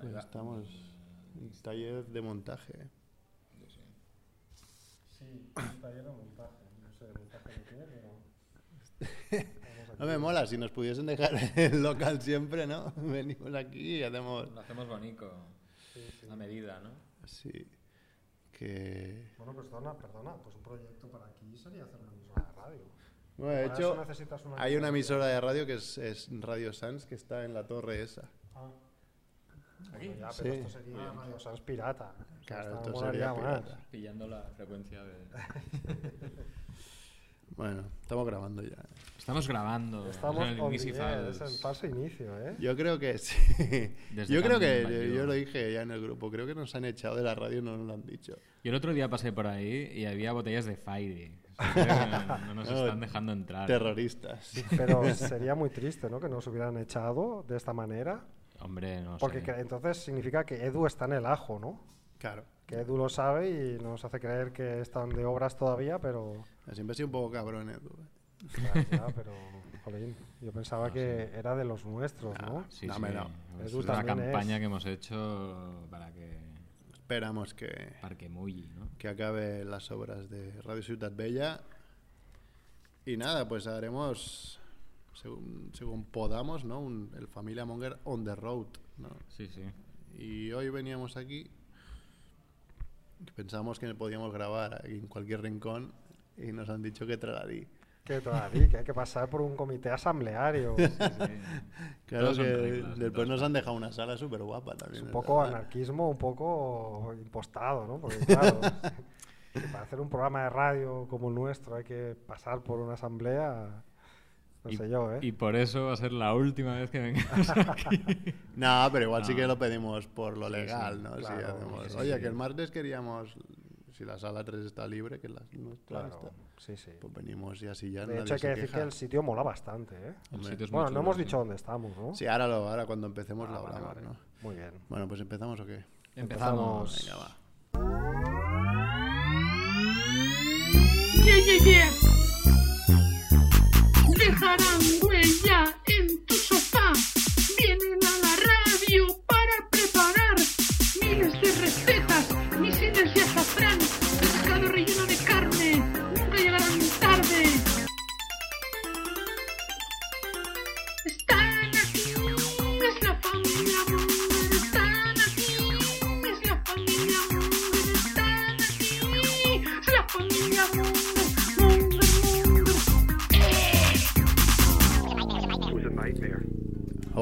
Pues estamos en taller de montaje. Sí, taller de montaje. No sé de montaje de qué, pero. No me mola, si nos pudiesen dejar el local siempre, ¿no? Venimos aquí y hacemos... Lo hacemos bonito, Sí, sí. a medida, ¿no? Sí, que... Bueno, pues perdona, perdona. Pues un proyecto para aquí sería hacer una emisora de radio. Bueno, de Para hecho, eso necesitas una hay una emisora de radio que es, es Radio Sans, que está en la torre esa. Ah. Aquí. Bueno, ya, Sí. pero esto sería Radio Sans pirata. Claro, esto sería más. Pillando la frecuencia de... Bueno, estamos grabando ya. Estamos grabando. Estamos en el es el falso inicio, ¿eh? Yo creo que sí. Desde Yo creo que, yo lo dije ya en el grupo, creo que nos han echado de la radio, no nos lo han dicho. Yo el otro día pasé por ahí y había botellas de Fairy. O sea, no, no nos No, están dejando entrar. Terroristas. Pero sería muy triste, ¿no? Que nos hubieran echado de esta manera. Hombre, no Porque sé. entonces significa que Edu está en el ajo, ¿no? Claro. Que Edu lo sabe y nos hace creer que están de obras todavía, pero... Siempre he sido un poco cabrón, Edu. Ya, ya, pero, jolín, yo pensaba que era de los nuestros, ¿no? Sí, No, sí. me no. Es una campaña es. que hemos hecho para que... Esperamos que, Para que mulli, ¿no? que acabe las obras de Radio Ciudad Bella. Y nada, pues haremos, según, según podamos, ¿no? Un- el Familia Monger on the road, ¿no? Sí, sí. Y hoy veníamos aquí, pensamos que podíamos grabar aquí en cualquier rincón y nos han dicho que tragadí. Que todavía que hay que pasar por un comité asambleario. Sí, sí. Claro que reglas, después nos han dejado una sala súper guapa Es también. un es poco verdad. anarquismo, un poco impostado, ¿no? Porque claro, para hacer un programa de radio como el nuestro hay que pasar por una asamblea, no Y- sé yo, ¿eh? Y por eso va a ser la última vez que vengamos aquí. No, pero igual sí que lo pedimos por lo Sí, legal, sí, ¿no? Si hacemos, sí, sí, Oye, sí. que el martes queríamos, si la sala 3 está libre, que la nuestra Claro, está, sí, sí. pues venimos y así ya De nadie hecho, hay que decir queja. que el sitio mola bastante, ¿eh? El Hombre. sitio es muy Bueno, no hemos sí. dicho dónde estamos, ¿no? Sí, ahora, lo, ahora cuando empecemos Ah, lo vale, hablamos, vale. ¿no? Muy bien. Bueno, pues empezamos o qué? Empezamos. Venga, va. Yeah, yeah, yeah. Dejarán huella en tu sofá.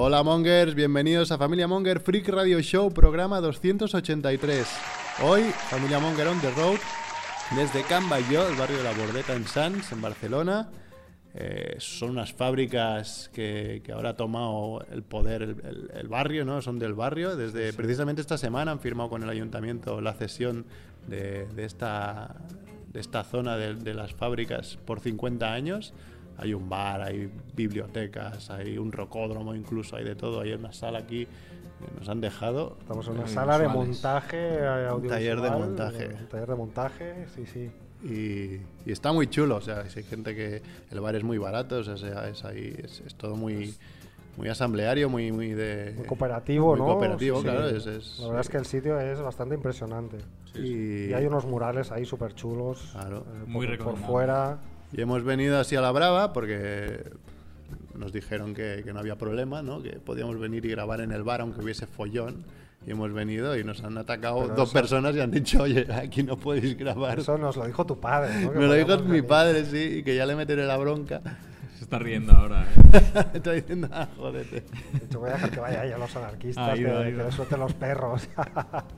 Hola Mongers, bienvenidos a Familia Monger Freak Radio Show, programa 283. Hoy, Familia Monger on the road, desde Can el barrio de la Bordeta en Sants, en Barcelona. Eh, son unas fábricas que, que ahora ha tomado el poder el, el- el barrio, ¿no? Son del barrio. Desde precisamente esta semana han firmado con el ayuntamiento la cesión de, de esta, de esta zona de, de las fábricas por 50 años. Hay un bar, hay bibliotecas, hay un rocódromo incluso, hay de todo. Hay una sala aquí que nos han dejado. Estamos en una sala de visuales. montaje eh, audiovisual. taller de montaje. eh, Un taller de montaje, sí, sí. Y, y está muy chulo, o sea, si hay gente que el bar es muy barato, o sea, es, ahí, es, es todo muy, muy asambleario, muy, muy de... Muy cooperativo, muy ¿no? cooperativo, Sí, sí. claro, es- es- La verdad es que el sitio es bastante impresionante. Y, Y hay unos murales ahí súper chulos. Claro. Muy por, por fuera. Y hemos venido así a la brava porque nos dijeron que, que no había problema, ¿no? que podíamos venir y grabar en el bar aunque hubiese follón. Y hemos venido y nos han atacado Pero dos eso- personas y han dicho, oye, aquí no podéis grabar. Eso nos lo dijo tu padre, ¿no? Que Me lo dijo mi venir. padre, sí, y que ya le meteré la bronca. Se está riendo ahora, ¿eh? Está diciendo, ah, jódete. De hecho, voy a dejar que vaya ahí a los anarquistas, que, ido, ha que le suelten los perros.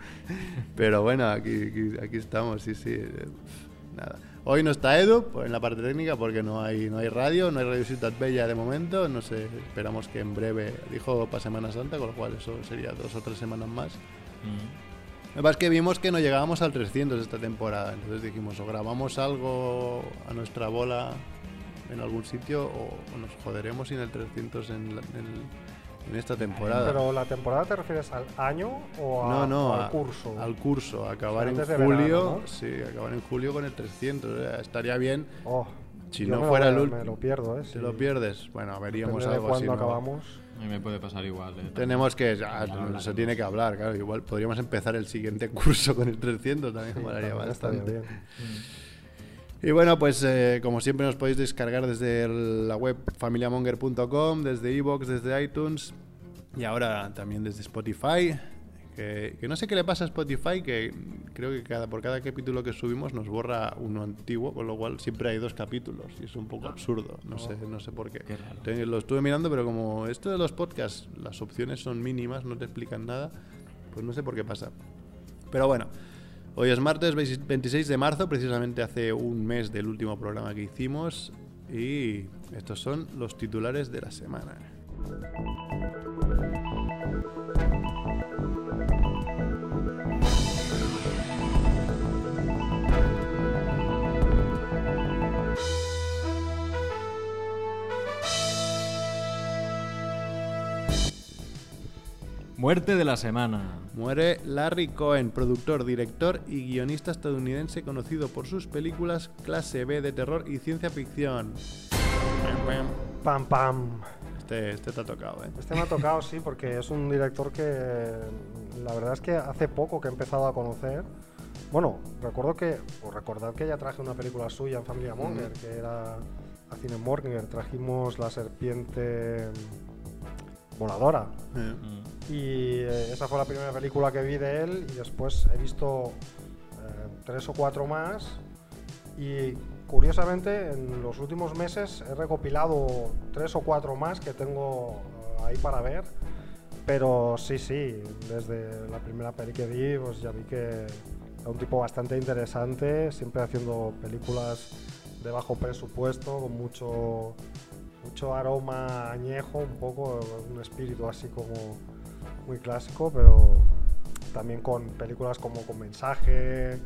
Pero bueno, aquí, aquí, aquí estamos, sí, sí. Nada. Hoy no está Edu pues, en la parte técnica porque no hay, no hay radio, no hay Radio Ciudad Bella de momento. No sé, esperamos que en breve, dijo para Semana Santa, con lo cual eso sería dos o tres semanas más. Mm. Lo que pasa es que vimos que no llegábamos al 300 esta temporada, entonces dijimos o grabamos algo a nuestra bola en algún sitio o, nos joderemos sin el 300 en, la- en- en esta temporada. Pero la temporada te refieres al año o, a- No, no, o al a- curso. Al curso, acabar en verano, julio. ¿no? Sí, acabar en julio con el 300. eh, Estaría bien Oh, Si Yo no me lo fuera el Me lo último, pierdo, ¿eh? te Sí. lo pierdes. Bueno, veríamos Depende de algo así. acabamos. A mí me puede pasar igual. ¿eh? Tenemos que. ah, se tiene que hablar, claro. Igual podríamos empezar el siguiente curso con el 300, también Sí, molaría también estaría bastante. bien. Y bueno, pues eh, como siempre nos podéis descargar desde la web familiamonger.com, desde iVoox, desde iTunes y ahora también desde Spotify. Que, que no sé qué le pasa a Spotify, que creo que cada, por cada capítulo que subimos nos borra uno antiguo, con lo cual siempre hay dos capítulos y es un poco absurdo. No sé, no sé por qué. Qué lo estuve mirando, pero como esto de los podcasts, las opciones son mínimas, no te explican nada, pues no sé por qué pasa. Pero bueno, hoy es martes 26 de marzo, precisamente hace un mes del último programa que hicimos. Y estos son los titulares de la semana. Muerte de la semana. Muere Larry Cohen, productor, director y guionista estadounidense conocido por sus películas clase B de terror y ciencia ficción. Pam, pam. Este, este te ha tocado, ¿eh? Este me ha tocado, sí, porque es un director que la verdad es que hace poco que he empezado a conocer. Bueno, recuerdo que, o recordad que ya traje una película suya en Familia Monger, que era a Cine Monger. Trajimos La Serpiente Voladora. Eh, Mm. Y eh, esa fue la primera película que vi de él y después he visto eh, tres o cuatro más y curiosamente en los últimos meses he recopilado tres o cuatro más que tengo eh, ahí para ver. Pero sí, sí, desde la primera peli que vi pues ya vi que era un tipo bastante interesante, siempre haciendo películas de bajo presupuesto, con mucho, mucho aroma añejo, un poco, un espíritu así como muy clásico, pero también con películas como con mensaje,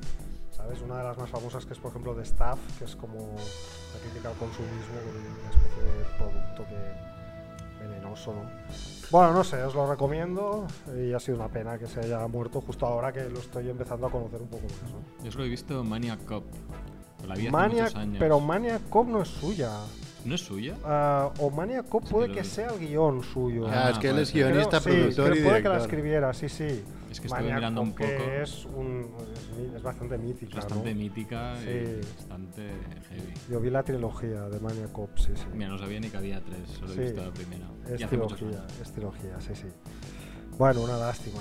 ¿sabes? Una de las más famosas que es, por ejemplo, The Staff, que es como la crítica al consumismo, una especie de producto que venenoso, ¿no? Bueno, no sé, os lo recomiendo y ha sido una pena que se haya muerto justo ahora que lo estoy empezando a conocer un poco más, ¿no? Yo solo he visto Maniac Cop. La vi hace Maniac, años. pero Maniac Cop no es suya. ¿No es suya? Ah, o Maniac Cop Es puede que sea el guion suyo. Ah, es que él es guionista, Creo- sí, productor creo- y puede que la escribiera, sí, sí. Es que Maniac mirando un poco. es, un, es, bastante mítica, Bastante ¿no? mítica Sí. y bastante heavy. Yo vi la trilogía de Maniac Cop, sí, sí. Mira, no sabía ni que había tres, solo he Sí. visto la primera. es y trilogía, es trilogía, sí, sí. Bueno, una lástima.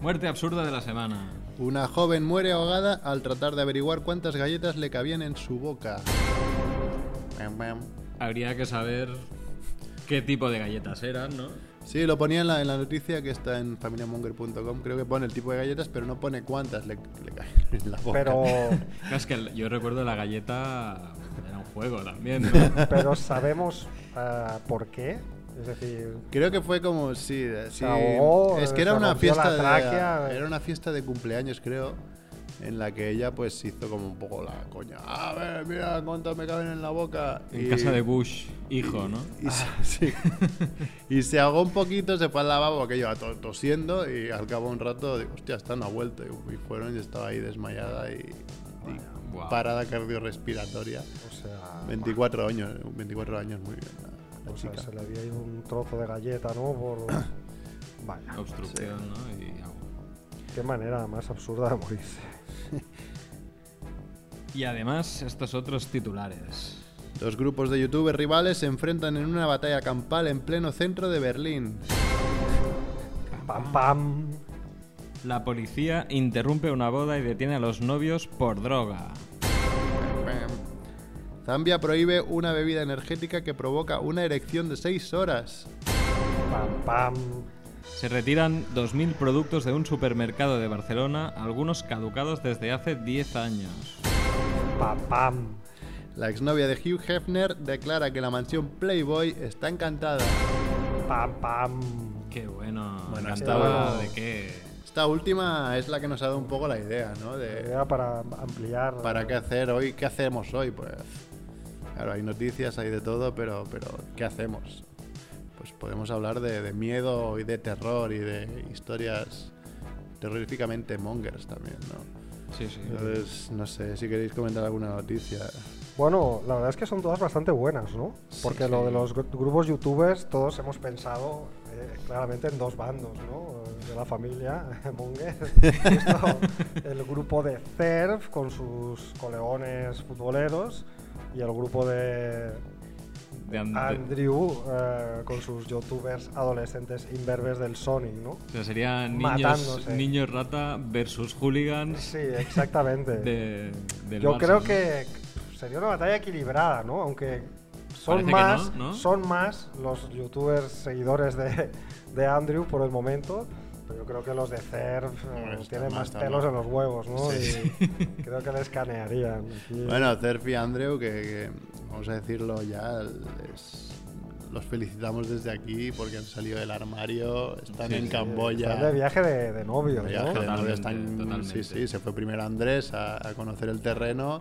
Muerte absurda de la semana. Una joven muere ahogada al tratar de averiguar cuántas galletas le cabían en su boca. Habría que saber qué tipo de galletas eran, ¿no? Sí, lo ponía en la, en la noticia que está en familiamonger.com. Creo que pone el tipo de galletas, pero no pone cuántas le, le caen en la boca. Pero, es que yo recuerdo la galleta era un juego también, ¿no? pero sabemos ah, por qué. Es decir, Creo que fue como, sí, sí. ahogó, es que era una fiesta de, era una fiesta de cumpleaños, creo, en la que ella pues hizo como un poco la coña. A ver, mira cuántas me caben en la boca. En Y- casa de Bush, hijo, ¿no? Y se, sí. y se ahogó un poquito, se fue al lavabo, to- tosiendo, y al cabo de un rato, digo, hostia, esta no ha vuelto. Y, y fueron y estaba ahí desmayada y, y parada cardiorrespiratoria. o sea, 24 años, 24 años, muy bien. la- la o sea, se le había ido un trozo de galleta, ¿no? Por... Vaya, Obstrucción, ¿no? Y. qué manera más absurda de morirse. y además, estos otros titulares. Dos grupos de youtubers rivales se enfrentan en una batalla campal en pleno centro de Berlín. Pam, pam. La policía interrumpe una boda y detiene a los novios por droga. Zambia prohíbe una bebida energética que provoca una erección de 6 horas. Pam, pam. Se retiran 2.000 productos de un supermercado de Barcelona, algunos caducados desde hace 10 años. Pam, pam. La exnovia de Hugh Hefner declara que la mansión Playboy está encantada. Pam, pam. Qué bueno. Bueno, ¿Encantada estaba- de qué? Esta última es la que nos ha dado un poco la idea, ¿no? De Era para ampliar. para qué hacer hoy, qué hacemos hoy, pues. Claro, hay noticias, hay de todo, pero, pero ¿qué hacemos? Pues podemos hablar de, de miedo y de terror y de historias terroríficamente mongers también, ¿no? Sí, sí. Entonces, no sé si queréis comentar alguna noticia. Bueno, la verdad es que son todas bastante buenas, ¿no? Porque lo de los gru- grupos youtubers, todos hemos pensado eh, claramente en dos bandos, ¿no? De la familia Monger. El grupo de CERF con sus colegones futboleros y el grupo de De And- de- Andrew eh, con sus youtubers adolescentes imberbes del Sonic, ¿no? o sea, sería niños, niños rata versus hooligans Sí, exactamente. de, del Yo Barça, creo ¿no? que sería una batalla equilibrada, ¿no? Aunque son Parece más, no, ¿no? son más los youtubers seguidores de, de Andrew por el momento. Pero yo creo que los de CERF eh, tienen más, más pelos en los huevos, ¿no? Sí. Y creo que les canearían. Aquí- Bueno, Cerf y Andrew, que, que, vamos a decirlo ya, les- los felicitamos desde aquí porque han salido del armario, están Sí, en sí, Camboya. Están de viaje de, de novios, De viaje ¿no? de novio, Totalmente, están- totalmente. Sí, sí, se fue primero Andrés a, a conocer el terreno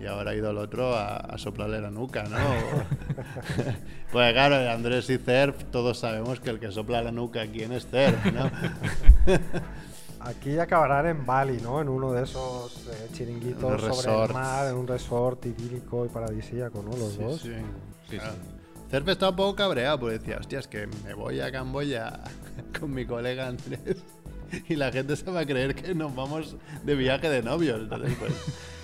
y ahora ha ido el otro a, a soplarle la nuca, ¿no? pues claro, Andrés y Cerf, todos sabemos que el que sopla la nuca aquí es Cerf, ¿no? Aquí acabarán en Bali, ¿no? En uno de esos eh, chiringuitos sobre resorts. el mar, en un resort idílico y paradisíaco, ¿no? Los Sí, dos. sí. Sí, Claro. sí. Cerf estaba un poco cabreado porque decía, hostia, es que me voy a Camboya con mi colega Andrés y la gente se va a creer que nos vamos de viaje de novios. Entonces, pues,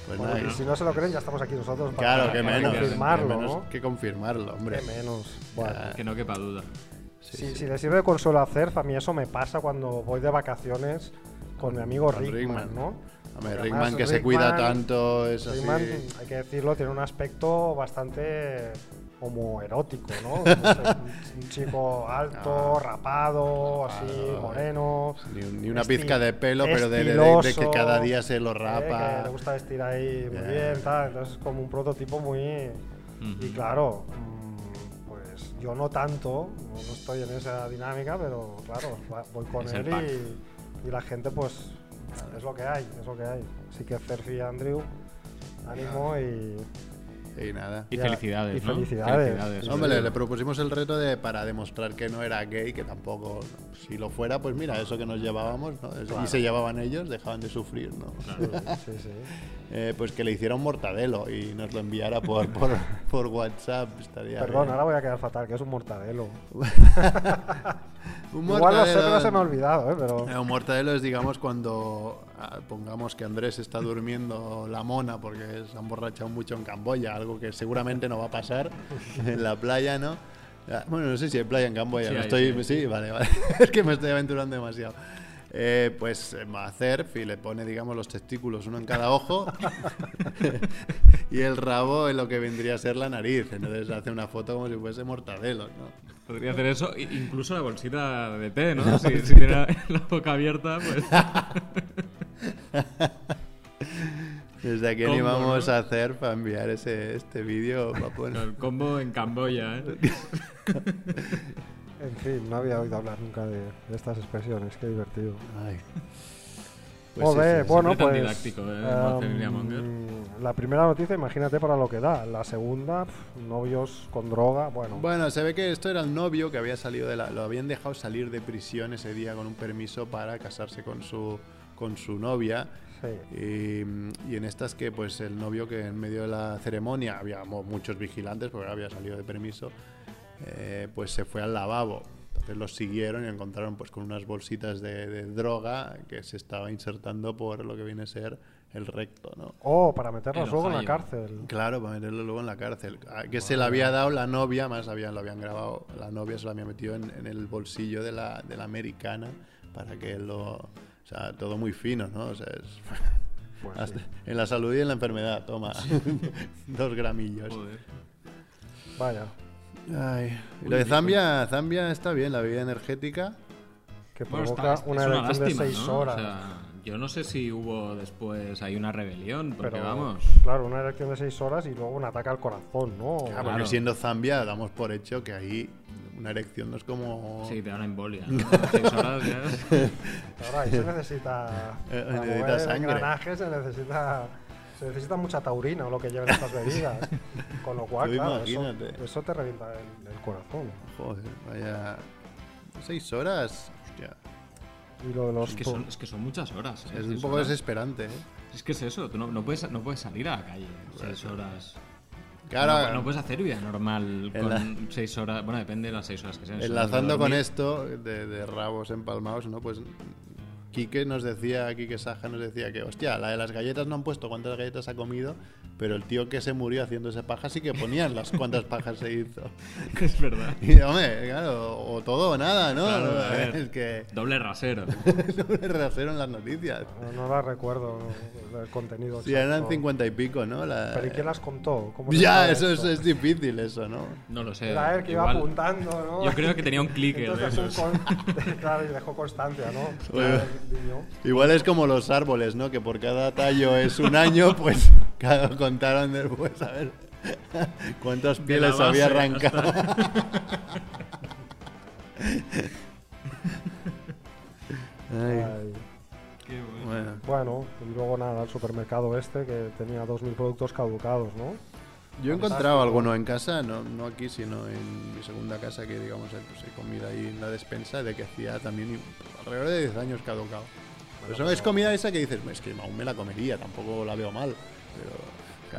pues Bueno, nada, y si no se lo creen, ya estamos aquí nosotros para, Claro, que para menos. confirmarlo, que menos ¿no? que confirmarlo, hombre. Que menos. Bueno. Que no quepa duda. Sí, si, sí. si le sirve de consuelo a Cerf, a mí eso me pasa cuando voy de vacaciones con mi amigo Con Rickman, Rickman. ¿no? Hombre, Rickman además que se cuida tanto, es así. Rickman, hay que decirlo, tiene un aspecto bastante homoerótico, ¿no? un, un chico alto, Ah, rapado, así, rapado. moreno. Ni, un- ni una pizca de pelo, pero de, de- de- de que cada día se lo eh, rapa. que le gusta vestir ahí muy bien, tal. Entonces es como un prototipo muy... Y claro, mm, pues yo no tanto, no no estoy en esa dinámica, pero claro, voy con Es él y, y la gente pues es lo que hay, es lo que hay. Así que Cerfi y Andrew, ánimo y... Y nada. Y Ya, felicidades, y ¿no? felicidades. Hombre, le, propusimos el reto de para demostrar que no era gay, que tampoco, si lo fuera, pues mira, eso que nos llevábamos, ¿no? Y se llevaban ellos, dejaban de sufrir, ¿no? Sí, sí. Eh, pues que le hiciera un mortadelo y nos lo enviara por, por, por WhatsApp. Estaría Perdón, bien. ahora voy a quedar fatal, que es un mortadelo. Un Igual lo sé, pero se me ha olvidado, ¿eh? Pero... Eh, Un mortadelo es, digamos, cuando ah, pongamos que Andrés está durmiendo la mona porque se ha emborrachado mucho en Camboya, algo que seguramente no va a pasar en la playa, ¿no? Ah, Bueno, no sé si hay playa en Camboya, Sí no hay, estoy, sí. sí, vale, vale. es que me estoy aventurando demasiado. Eh, pues eh, va a hacer y le pone, digamos, los testículos uno en cada ojo y el rabo en lo que vendría a ser la nariz. Entonces hace una foto como si fuese mortadelo, ¿no? Podría hacer eso, incluso la bolsita de té, ¿no? Si, si tiene la boca abierta, pues. Desde aquí Combo, animamos ¿no? a hacer para enviar ese, este vídeo. va a poner- El combo en Camboya, ¿eh? En fin, no había oído hablar nunca de, de estas expresiones, qué divertido. Ay. Molt sí, bé, sí, bueno, pues. didáctico, ¿eh? Em, la primera noticia, imagínate para lo que da. La segunda, pf, novios con droga, bueno. Bueno, se ve que esto era el novio que había salido de la. Lo habían dejado salir de prisión ese día con un permiso para casarse con su, con su novia. sí. Y, y en estas que, pues, el novio que en medio de la ceremonia había muchos vigilantes porque había salido de permiso, eh, pues se fue al lavabo. Entonces los siguieron y encontraron pues con unas bolsitas de, de droga que se estaba insertando por lo que viene a ser el recto, ¿no? Oh, para meterlos luego en la cárcel. Claro, para meterlo luego en la cárcel. Ah, Que se le había dado la novia, más habían, lo habían grabado, la novia se lo había metido en, en el bolsillo de la, de la americana para que él lo... O sea, todo muy fino, ¿no? O sea, es- Pues hasta- sí. en la salud y en la enfermedad, toma. Dos gramillos. Joder. Vaya, Ay, y lo de Zambia, Zambia está bien, la bebida energética. que Bueno, provoca está- es una una erección lástima, de 6 ¿no? horas. O sea, yo no sé si hubo después hay una rebelión, porque pero vamos. claro, una erección de 6 horas y luego un ataque al corazón, ¿no? Ah, porque siendo Zambia, damos por hecho que ahí una erección no es como... Sí, te da una embolia. ¿no? Seis horas ya. Ahora ahí se necesita, Eh, necesita sangre. engranajes se necesita se necesita mucha taurina o lo que lleven estas bebidas. Con lo cual, claro, eso, imagínate. eso te revienta el, el corazón. Joder, vaya... Seis horas, hostia. Y lo de los Es que son, es que son muchas horas. ¿eh? Es un poco horas. desesperante, ¿eh? Es que es eso, tú no, no puedes, no puedes salir a la calle seis horas. Claro, No, no puedes hacer vida normal con la- seis horas. Bueno, depende de las seis horas que sean. Enlazando con esto de, de rabos empalmados, ¿no? Pues Quique nos decía, Quique Saja nos decía que, hostia, la de las galletas no han puesto cuántas galletas ha comido, pero el tío que se murió haciéndose paja sí que ponían las cuántas pajas se hizo. Es verdad. Y hombre, claro, o todo o nada, ¿no? Claro, a ver. es que Doble rasero. no me rehaceron las noticias. No, no la recuerdo el contenido. Sí, eran exacto. cincuenta y pico, ¿no? La- ¿Pero y quién las contó? ¿Cómo Ya, eso es, es difícil, eso, ¿no? No lo sé. Era él que iba Igual- apuntando, ¿no? Yo creo que tenía un clicker de Entonces, esos. un con- claro, y dejó constancia, ¿no? Oye. Claro. Igual es como los árboles, ¿no? Que por cada tallo es un año, pues cada contaron después a ver cuántas pieles había arrancado. Ay, Ay. Qué bueno. bueno. Bueno, y luego nada, el supermercado este que tenía 2.000 productos caducados, ¿no? Yo he encontrado alguno en casa, no, no aquí, sino en mi segunda casa, que digamos, hay, pues, hay comida ahí en la despensa, de que hacía también alrededor de 10 años caducado. Pero eso es comida esa que dices, es que aún me la comería, tampoco la veo mal. Pero,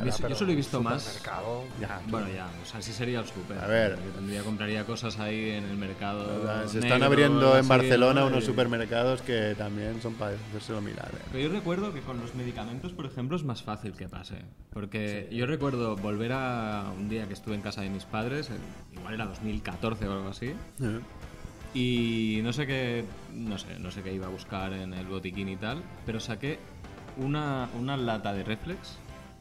Yo- yo solo he visto más. Ya, Bueno, ya, o sea, sí sería el súper. A ver. Tendría, compraría cosas ahí en el mercado. Sea, se negro, están abriendo en Barcelona ¿no? unos Y- supermercados que también son para hacérselo mirar. ¿eh? Pero yo recuerdo que con los medicamentos, por ejemplo, es más fácil que pase. Porque yo recuerdo volver a un día que estuve en casa de mis padres, en- igual era 2014 o algo así, Eh. y no sé qué, no sé, no sé qué iba a buscar en el botiquín y tal, pero saqué una, una lata de reflex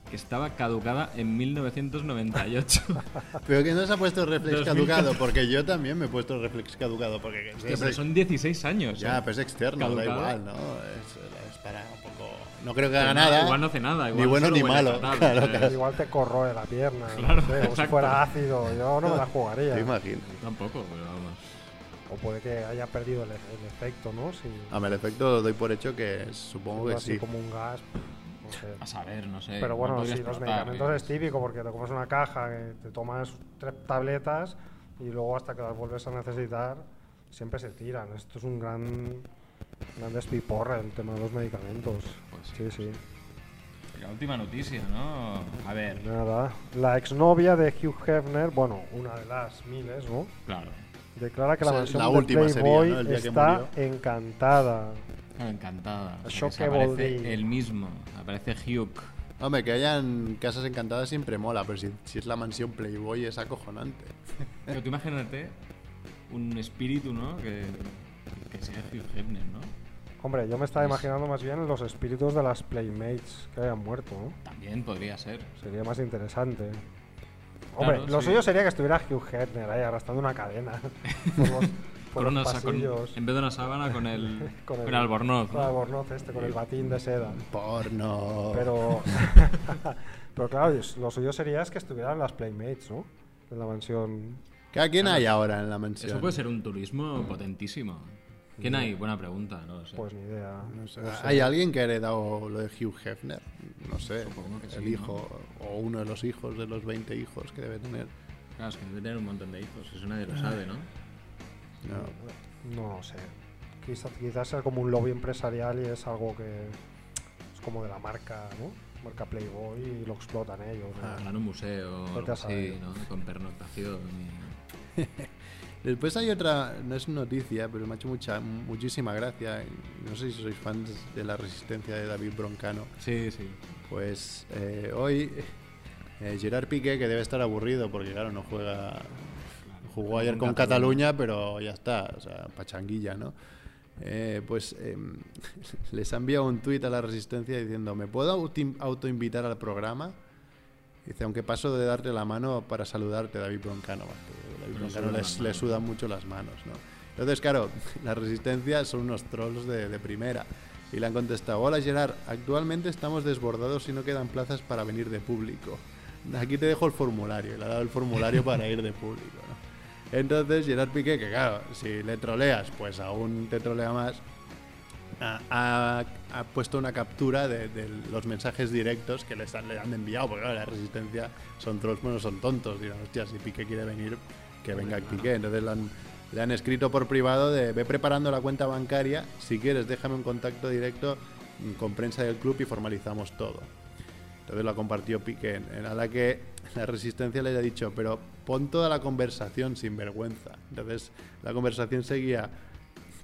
que estaba caducada en 1998. Pero que no se ha puesto reflex 2014. caducado, porque yo también me he puesto reflex caducado. Porque es- pero son 16 años. Ya, ¿eh? pues es externo, da igual, ¿no? Es, es para un poco. No creo que Pero haga nada, nada. Igual no hace nada. Igual ni bueno ni malo. Igual te corroe la pierna, Claro, no sé, o si fuera ácido, yo no me la jugaría. Te imagino. Tampoco, pero vamos. O puede que haya perdido el, el efecto, ¿no? Si A mí el efecto lo doy por hecho que supongo que así sí. como un gas, no sé. A saber, no sé. Pero no bueno, sí, los medicamentos es típico porque te comes una caja, que te tomas tres tabletas y luego hasta que las vuelves a necesitar siempre se tiran. Esto es un gran, gran despiporre el tema de los medicamentos. Pues Sí, sí. La última noticia, ¿no? A ver, Nada. La exnovia de Hugh Hefner, bueno, una de las miles, ¿no? claro. Declara que la mansión la de última sería, Playboy ¿no? Está encantada. Encantada. Shock aparece el mismo. Aparece Hugh. Hombre, que hayan casas encantadas siempre mola, pero si, si es la mansión Playboy es acojonante. Pero tú imagínate un espíritu, ¿no? Que, que sea Hugh Hefner, ¿no? Hombre, yo me estaba imaginando más bien los espíritus de las Playmates que hayan muerto, ¿no? También podría ser. Sería más interesante. Hombre, Claro, lo sí. suyo sería que estuviera Hugh Hefner ahí arrastrando una cadena Con los una sa- con- pasillos. en vez de una sábana, con el, Con con el- el albornoz. Con el ¿no? albornoz este, con el batín de seda. Porno. Pero, pero claro, lo suyo sería es que estuvieran las Playmates, ¿no? En la mansión. ¿A quién hay ahora en la mansión? Eso puede ser un turismo potentísimo. ¿Quién hay? Buena pregunta, no lo sé. Pues ni idea. No sé. No sé. ¿Hay alguien que ha heredado lo de Hugh Hefner? No sé. Supongo que el sí, hijo o uno de los hijos de los 20 hijos que debe tener. Claro, es que debe tener un montón de hijos, eso nadie lo sabe, ¿no? No. No lo sé. Quizás, quizás sea como un lobby empresarial y es algo que es como de la marca, ¿no? Marca Playboy y lo explotan ellos. ¿no? Ah. Harán un museo. Con pernoctación y... Después hay otra, no es noticia, pero me ha hecho mucha, muchísima gracia. No sé si sois fans de la resistencia de David Broncano. Sí, sí. Pues eh, hoy eh, Gerard Piqué, que debe estar aburrido porque claro, no juega... Jugó ayer con Cataluña, pero ya está, o sea, pachanguilla, ¿no? Eh, pues em, les ha enviado un tuit a la Resistencia diciendo, ¿me puedo auto- autoinvitar al programa? Dice, aunque paso de darte la mano para saludarte, David Broncano. David Broncano les- le sudan mucho las manos, ¿no? Entonces, claro, la Resistencia son unos trolls de, de primera. Y le han contestado, hola Gerard, actualmente estamos desbordados y no quedan plazas para venir de público. Aquí te dejo el formulario. Y le ha dado el formulario para ir de público, ¿no? Entonces Gerard Piqué, que claro, si le troleas, pues aún te trolea más, ha, puesto una captura de, de los mensajes directos que les han, le han enviado, porque claro, la resistencia son trolls, pero no son tontos. Dirán, hostia, si Piqué quiere venir, que venga Piqué. Entonces le han, le han escrito por privado de ve preparando la cuenta bancaria, si quieres déjame un contacto directo con prensa del club y formalizamos todo. Entonces lo compartió Piqué, a la que la resistencia le ha dicho, pero pon toda la conversación sin vergüenza. Entonces la conversación seguía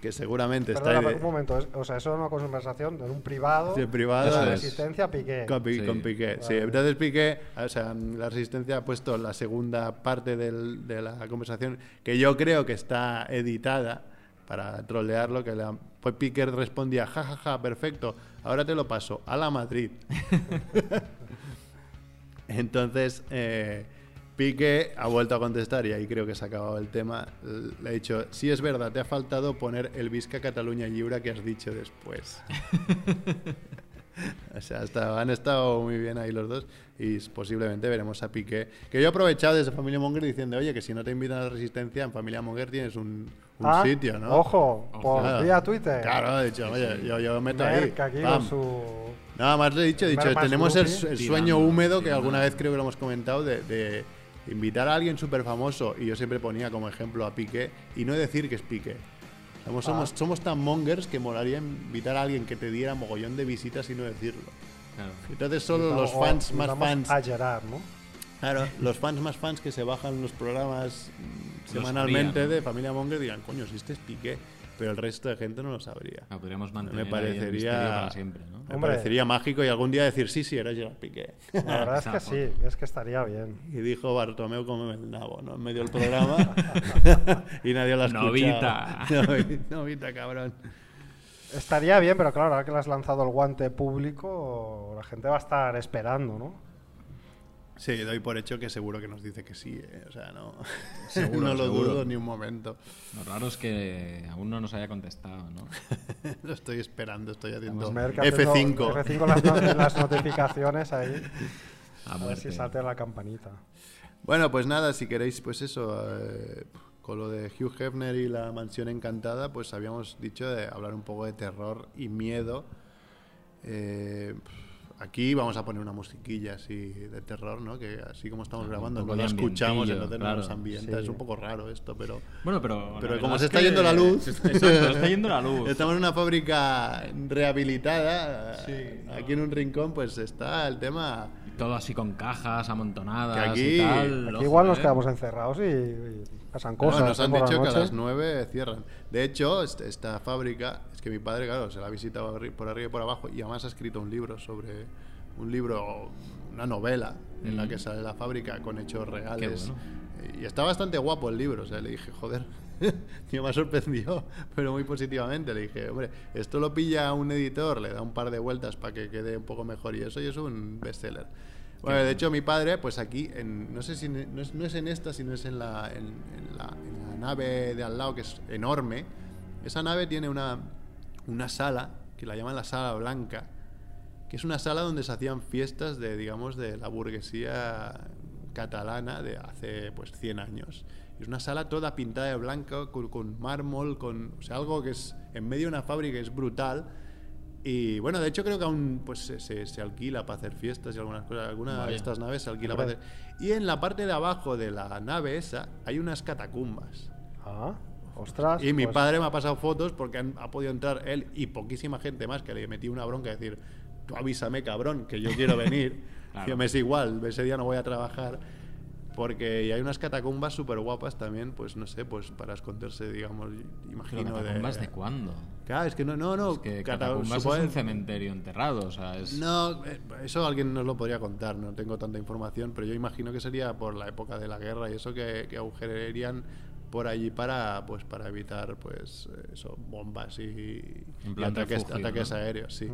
que seguramente Perdona, está pero un momento, es- o sea, eso es una conversación en un privado. Sí, privado. de la resistencia Piqué. Con, Pi- Sí. con Piqué, sí. Vale. Entonces Piqué, o sea, la Resistencia ha puesto la segunda parte del- de la conversación, que yo creo que está editada para trolearlo, que la, pues Piqué respondía, jajaja, ja, ja, perfecto, ahora te lo paso, a la Madrid. Entonces, eh, Piqué ha vuelto a contestar y ahí creo que se ha acabado el tema. Le he dicho, sí es verdad, te ha faltado poner el Visca Cataluña Lliure que has dicho después. O sea, hasta- han estado muy bien ahí los dos y posiblemente veremos a Piqué. Que yo he aprovechado desde Familia Monger diciendo, oye, que si no te invitan a la Resistencia, en Familia Monger tienes un, un Ah, sitio, ¿no? Ojo, por Claro. vía Twitter. Claro, he dicho, oye, yo, yo meto ahí. Merck aquí su. Nada más le he dicho, he dicho, tenemos el, el sueño húmedo que alguna vez creo que lo hemos comentado de, de invitar a alguien súper famoso y yo siempre ponía como ejemplo a Piqué y no decir que es Piqué. Somos, Ah. somos, somos tan mongers que molaría invitar a alguien que te diera mogollón de visitas y no decirlo. Claro. Entonces solo los o- fans más fans, A Gerard, ¿no? claro, los fans más fans que se bajan los programas semanalmente de Familia Monger digan, coño, si este es Piqué, pero el resto de gente no lo sabría. Ah, podríamos mantener Me ahí el parecería- misterio para siempre, ¿no? Me Hombre. parecería mágico y algún día decir, sí, sí, era Gerard Piqué. La verdad es que sí, es que estaría bien. Y dijo Bartomeu como el nabo, ¿no? En medio del programa. y nadie lo ha escuchado. Novita. Novi- Novita, cabrón. Estaría bien, pero claro, ahora que le has lanzado el guante público, la gente va a estar esperando, ¿no? Sí, doy por hecho que seguro que nos dice que sí. ¿eh? O sea, no, Seguro, no lo seguro. dudo ni un momento. Lo raro es que aún no nos haya contestado, ¿no? lo estoy esperando, estoy haciendo Pues Merck haciendo F5. F5 las, no- las notificaciones ahí. A A ver si salta la campanita. Bueno, pues nada, si queréis, pues eso, eh, con lo de Hugh Hefner y la mansión encantada, pues habíamos dicho de hablar un poco de terror y miedo. Eh, aquí vamos a poner una musiquilla así de terror, ¿no? Que así como estamos Un grabando, no lo escuchamos, entonces claro. no nos ambienta. Sí. Es un poco raro esto, pero... Bueno, pero. Pero la como se es está que- yendo la luz. Exacto, está yendo la luz. Estamos en una fábrica rehabilitada, Sí, aquí en un rincón, pues está el tema... Todo así con cajas amontonadas Que aquí- y tal. Aquí ojo, igual nos ¿eh? quedamos encerrados y, y pasan No, cosas. nos ¿eh? han la dicho que a las 9 cierran. De hecho, est- esta fábrica, es que mi padre, claro, se la ha visitado por arriba y por abajo y además ha escrito un libro sobre un libro, una novela en la Mm. que sale la fábrica con hechos reales. bueno. Y está bastante guapo el libro, o sea, le dije, joder, tío, me sorprendió, pero muy positivamente. Le dije, hombre, esto lo pilla un editor, le da un par de vueltas para que quede un poco mejor y eso, y es un bestseller. Bueno, de hecho, mi padre, pues aquí, en, no sé si no es, no es en esta, sino es en la, en, en la, en la nave de al lado, que es enorme. Esa nave tiene una, una sala, que la llaman la sala blanca, que es una sala donde se hacían fiestas de, digamos, de la burguesía catalana de hace, pues, 100 años. Es una sala toda pintada de blanco, con, con mármol, con, o sea, algo que es en medio de una fábrica es brutal. Y bueno, de hecho creo que aún pues se, se- se alquila para hacer fiestas y algunas cosas. Alguna de estas naves se alquila para hacer. Y en la parte de abajo de la nave esa hay unas catacumbas. Ah, ostras. Y mi pues, padre me ha pasado fotos porque han- ha podido entrar él y poquísima gente más que le metí una bronca y decir, tú avísame cabrón, que yo quiero venir. Claro. Yo me es igual, ese día no voy a trabajar. Porque y hay unas catacumbas súper guapas también, pues no sé, pues para esconderse, digamos, ¿Pero imagino catacumbas de... de cuándo? Claro, es que no, no, no. Es que cata- catacumbas supongo- es un cementerio enterrado, o sea, es... No, eh, eso alguien nos lo podría contar, no tengo tanta información, pero yo imagino que sería por la época de la guerra y eso que, que agujerearían por allí para pues para evitar pues eso bombas y, En y plan ataques, refugio, ataques ¿no? aéreos sí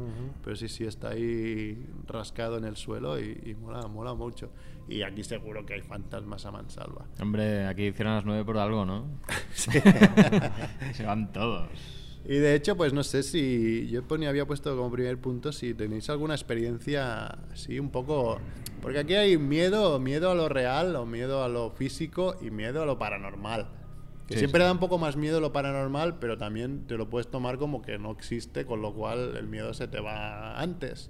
pero sí sí está ahí rascado en el suelo y, y mola mola mucho y aquí seguro que hay fantasmas a mansalva Hombre, aquí hicieron las nueve por algo, ¿no? Se van todos. Y de hecho, pues no sé si yo ponía, había puesto como primer punto si tenéis alguna experiencia así un poco... Porque aquí hay miedo, miedo a lo real o miedo a lo físico y miedo a lo paranormal. Que Sí, siempre sí. da un poco más miedo lo paranormal, pero también te lo puedes tomar como que no existe, con lo cual el miedo se te va antes.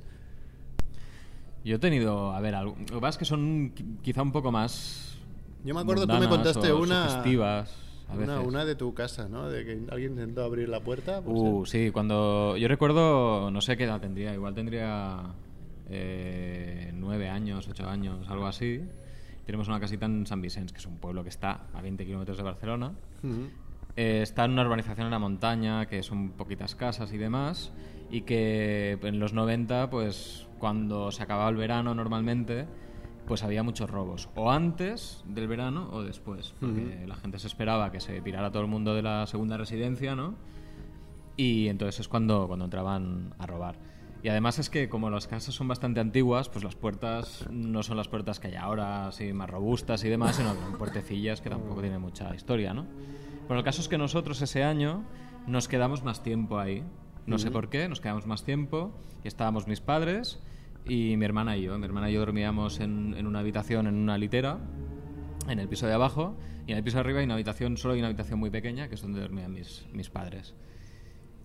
Yo he tenido, a ver, algo, lo que pasa es que son qui- quizá un poco más. Yo me acuerdo, tú me contaste una... a Una, veces. una de tu casa, ¿no? De que alguien intentó abrir la puerta. Uh, sí, cuando. Yo recuerdo, no sé qué edad tendría, igual tendría eh, nueve años, ocho años, algo así. Tenemos una casita en San Vicente, que es un pueblo que está a 20 kilómetros de Barcelona. Ujú. Eh, está en una urbanización en la montaña, que son poquitas casas y demás, y que en los 90, pues cuando se acababa el verano normalmente, pues había muchos robos, o antes del verano o después, porque la gente se esperaba que se pirara todo el mundo de la segunda residencia, ¿no? Y entonces es cuando, cuando entraban a robar. Y además es que como las casas son bastante antiguas, pues las puertas no son las puertas que hay ahora, así más robustas y demás, sino que puertecillas que tampoco tienen mucha historia, ¿no? Bueno, el caso es que nosotros ese año nos quedamos más tiempo ahí. No sé por qué, nos quedamos más tiempo. Y estábamos mis padres y mi hermana y yo. Mi hermana y yo dormíamos en, en una habitación, en una litera, en el piso de abajo. Y en el piso de arriba hay una habitación, solo hay una habitación muy pequeña, que es donde dormían mis, mis padres.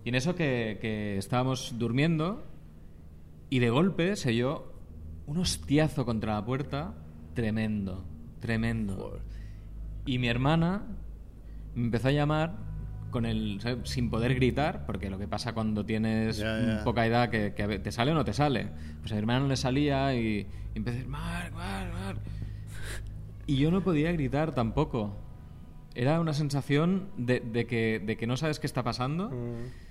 Y en eso que, que estábamos durmiendo, y de golpe se oyó un hostiazo contra la puerta tremendo, tremendo. Y mi hermana me empezó a llamar con el ¿sabes? sin poder gritar, porque lo que pasa cuando tienes poca edad que, te sale o no te sale. Pues a mi hermana no le salía y, y empecé a decir, Marc, Marc, Marc". Y yo no podía gritar tampoco. Era una sensación de, de que, de que no sabes qué está pasando. Mm.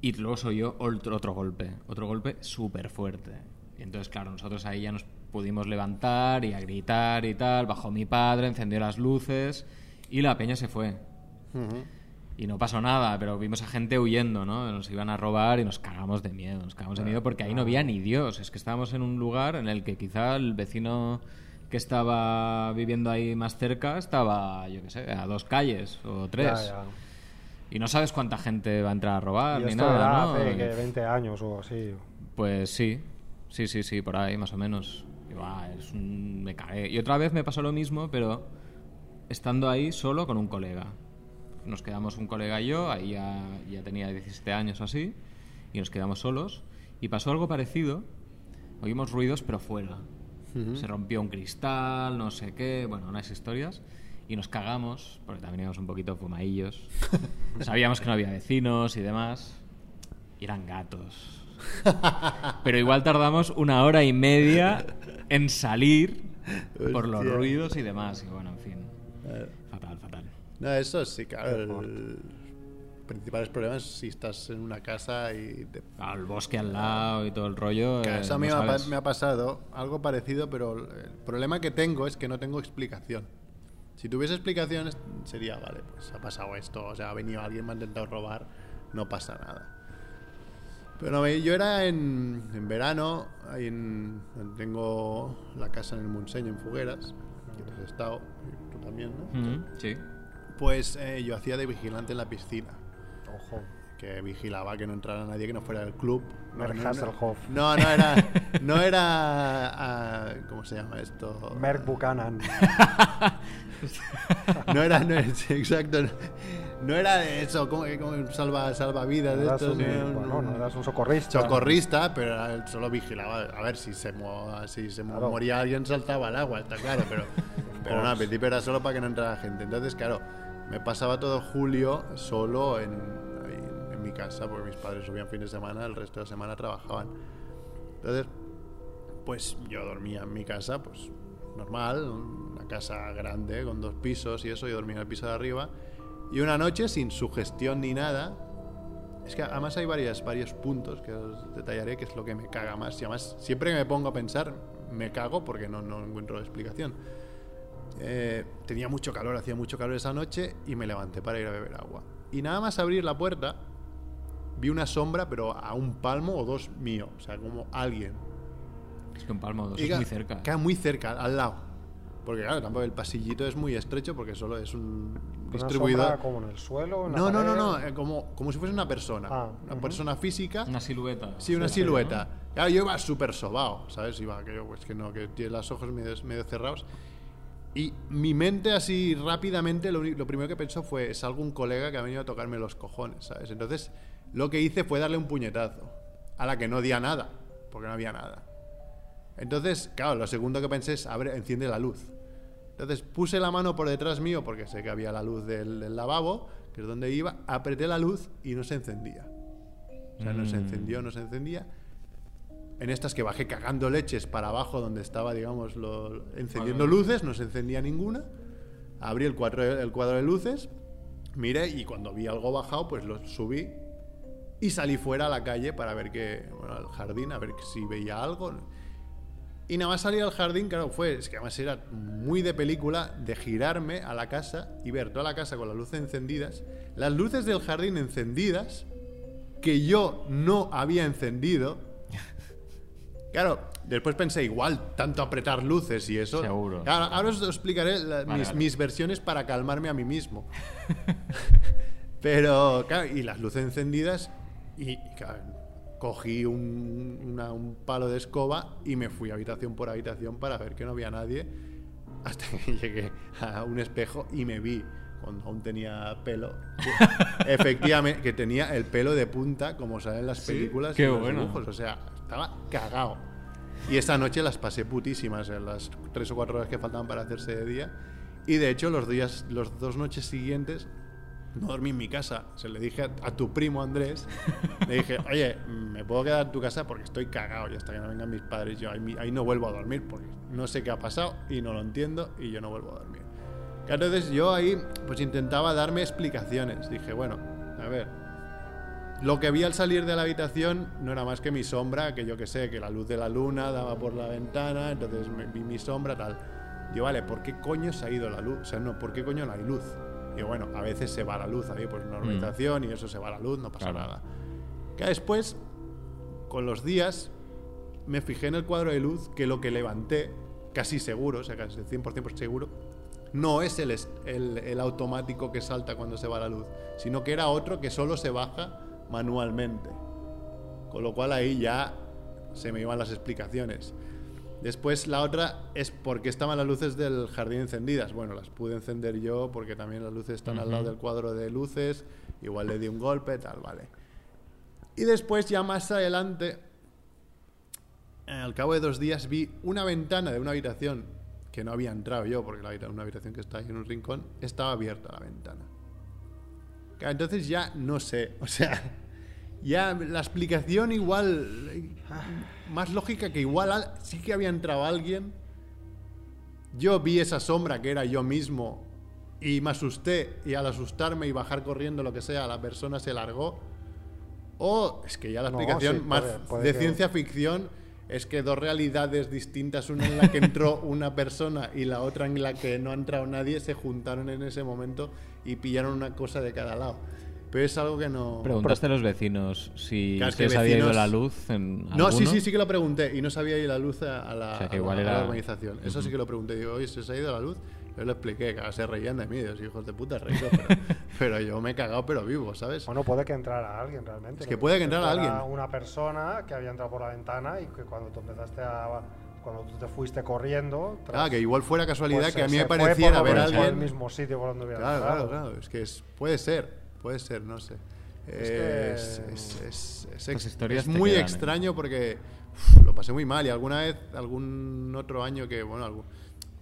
Y luego soy yo otro, otro golpe, otro golpe súper fuerte. Y entonces, claro, nosotros ahí ya nos pudimos levantar y a gritar y tal. Bajó mi padre, encendió las luces y la peña se fue. Y no pasó nada, pero vimos a gente huyendo, ¿no? Nos iban a robar y nos cagamos de miedo. Nos cagamos de miedo porque ahí no había ni Dios. Es que estábamos en un lugar en el que quizá el vecino que estaba viviendo ahí más cerca estaba, yo qué sé, a dos calles o tres. Ya, ya. Y no sabes cuánta gente va a entrar a robar ni esto nada, ¿no? hace que 20 años o así. Pues sí, sí, sí, sí, por ahí más o menos. Y, buah, es un- Me cagué. Y otra vez me pasó lo mismo, pero estando ahí solo con un colega. Nos quedamos un colega y yo, ahí ya, ya tenía 17 años o así, y nos quedamos solos. Y pasó algo parecido. Oímos ruidos, pero fuera. Se rompió un cristal, no sé qué, bueno, unas historias. Y nos cagamos, porque también íbamos un poquito fumadillos. Sabíamos que no había vecinos y demás. Y eran gatos. Pero igual tardamos una hora y media en salir por los ruidos y demás. Y bueno, en fin. Eh, Fatal, fatal. No, eso sí, claro. El principales problemas si estás en una casa y te Al bosque al lado y todo el rollo. Claro, eh, eso a mí no me ha, me ha pasado algo parecido, pero el problema que tengo es que no tengo explicación. Si tuviese explicación es- sería, vale, pues ha pasado esto, o sea, ha venido alguien, me ha intentado robar, no pasa nada. Pero no, yo era en, en verano, ahí en, tengo la casa en el Montseny, en Fugueras, que tú has estado, y tú también, ¿no? Mm, sí. Pues eh, yo hacía de vigilante en la piscina Ojo. Que vigilaba que no entrara nadie que no fuera del club. No, Merck no, no. Hasselhoff. No, no era. No era. ah, ¿Cómo se llama esto? Merck Buchanan. No era. No, exacto. No era de eso, como, como salva, salvavidas de estos. un, ¿no? Un- bueno, no eras un socorrista. socorrista, pero él solo vigilaba. A ver si se, mo- si se mo- Claro. moría alguien, saltaba al agua, está claro. Pero, pero no, al principio era solo para que no entrara gente. Entonces, claro, me pasaba todo julio solo en, en- mi casa, porque mis padres subían fin de semana, el resto de la semana trabajaban. Entonces, pues yo dormía en mi casa, pues normal, una casa grande con dos pisos y eso, yo dormía en el piso de arriba. Y una noche, sin sugestión ni nada, es que además hay varias, varios puntos que os detallaré, que es lo que me caga más. Y además, siempre que me pongo a pensar, me cago porque no, no encuentro explicación. Eh, tenía mucho calor, hacía mucho calor esa noche y me levanté para ir a beber agua. Y nada más abrir la puerta, vi una sombra, pero a un palmo o dos mío. O sea, como alguien. Es que un palmo dos Y es ca- muy cerca. Queda muy cerca, al lado. Porque claro, tampoco el pasillito es muy estrecho porque solo es un Una distribuidor. sombra como en el suelo. en la No, no, no, pared. no, eh, como, como si fuese una persona. Ah, una ujú. persona física. Una silueta. Sí, una Sí, sí, silueta. Claro, yo iba súper sobao, ¿sabes? Iba que yo, pues que no, que tiene los ojos medio, medio cerrados. Y mi mente así rápidamente, lo, lo primero que pensó fue, es algún colega que ha venido a tocarme los cojones, ¿sabes? Entonces, lo que hice fue darle un puñetazo, a la que no di nada, porque no había nada. Entonces, claro, lo segundo que pensé es, abre, enciende la luz. Entonces puse la mano por detrás mío, porque sé que había la luz del, del lavabo, que es donde iba, apreté la luz y no se encendía. O sea, no se Mm. encendió, no se encendía. en estas que bajé cagando leches para abajo donde estaba, digamos, lo- encendiendo luces, no se encendía ninguna. Abrí el cuadro, el cuadro de luces, miré y cuando vi algo bajado, pues lo subí y salí fuera a la calle para ver que, bueno, al jardín, a ver si veía algo. Y nada más salir al jardín, claro, fue, es que además era muy de película, de girarme a la casa y ver toda la casa con las luces encendidas, las luces del jardín encendidas, que yo no había encendido. Claro, después pensé, igual, tanto apretar luces y eso. Seguro. Claro, ahora os explicaré la- Vale, mis, vale. mis versiones para calmarme a mí mismo. Pero, claro, y las luces encendidas, y, y, claro, cogí un, una- un palo de escoba y me fui habitación por habitación para ver que no había nadie, hasta que llegué a un espejo y me vi, cuando aún tenía pelo, que- efectivamente, que tenía el pelo de punta, como sale en las películas Qué y en los bueno. dibujos, o sea, estaba cagado. Y esa noche las pasé putísimas, en las tres o cuatro horas que faltaban para hacerse de día. Y de hecho, los días, los dos noches siguientes, no dormí en mi casa. Se le dije a, a tu primo Andrés, le dije, oye, me puedo quedar en tu casa porque estoy cagado y hasta que no vengan mis padres, yo ahí, no vuelvo a dormir porque no sé qué ha pasado y no lo entiendo y yo no vuelvo a dormir. Entonces yo ahí pues intentaba darme explicaciones. Dije, bueno, a ver, lo que vi al salir de la habitación no era más que mi sombra, que yo que sé, que la luz de la luna daba por la ventana, entonces me- vi mi sombra, tal. Digo, vale, ¿por qué coño se ha ido la luz? O sea, no, ¿por qué coño no hay luz? Y bueno, a veces se va la luz ahí, pues una urbanización y eso se va la luz, no pasa Claro. nada. Que después, con los días, me fijé en el cuadro de luz que lo que levanté, casi seguro, o sea, casi 100% seguro, no es el, el, el automático que salta cuando se va la luz, sino que era otro que solo se baja manualmente. Con lo cual ahí ya se me iban las explicaciones. Después la otra es por qué estaban las luces del jardín encendidas. Bueno, las pude encender yo porque también las luces están al lado del cuadro de luces. Igual le di un golpe, tal, vale. Y después ya más adelante, al cabo de dos días, vi una ventana de una habitación que no había entrado yo, porque la una habitación que está ahí en un rincón, estaba abierta la ventana. Entonces ya no sé, o sea, ya la explicación igual, más lógica que igual al- sí que había entrado alguien, yo vi esa sombra que era yo mismo y me asusté y al asustarme y bajar corriendo lo que sea, la persona se largó. O es que ya la No, explicación sí, más puede- puede de que- ciencia ficción es que dos realidades distintas, una en la que entró una persona y la otra en la que no ha entrado nadie, se juntaron en ese momento y pillaron una cosa de cada lado. Pero es algo que no... Preguntaste a los vecinos si Claro, es se había ido la luz en No, sí, alguno. sí, sí que lo pregunté y no sabía ir la luz a, la, O sea, que a la- igual a la era- urbanización. Eso sí que lo pregunté. Digo, oye, ¿se os ha ido la luz? Yo le expliqué, que se reían de mí, los hijos de puta reídos, pero, pero yo me he cagado, pero vivo, ¿sabes? Bueno, puede que entrara alguien realmente. Es que puede que entrara alguien. Una persona que había entrado por la ventana y que cuando tú empezaste a. Cuando tú te fuiste corriendo. tras- Ah, que igual fuera casualidad pues que a se- mí me se pareciera ver a lo- por el alguien. mismo sitio por donde hubiera Claro, entrado. claro, claro. Es que es, puede ser, puede ser, no sé. Es que- Es, es- es- ex- historias muy quedan, ¿eh? extraño porque uf, lo pasé muy mal y alguna vez, algún otro año que, bueno, algún-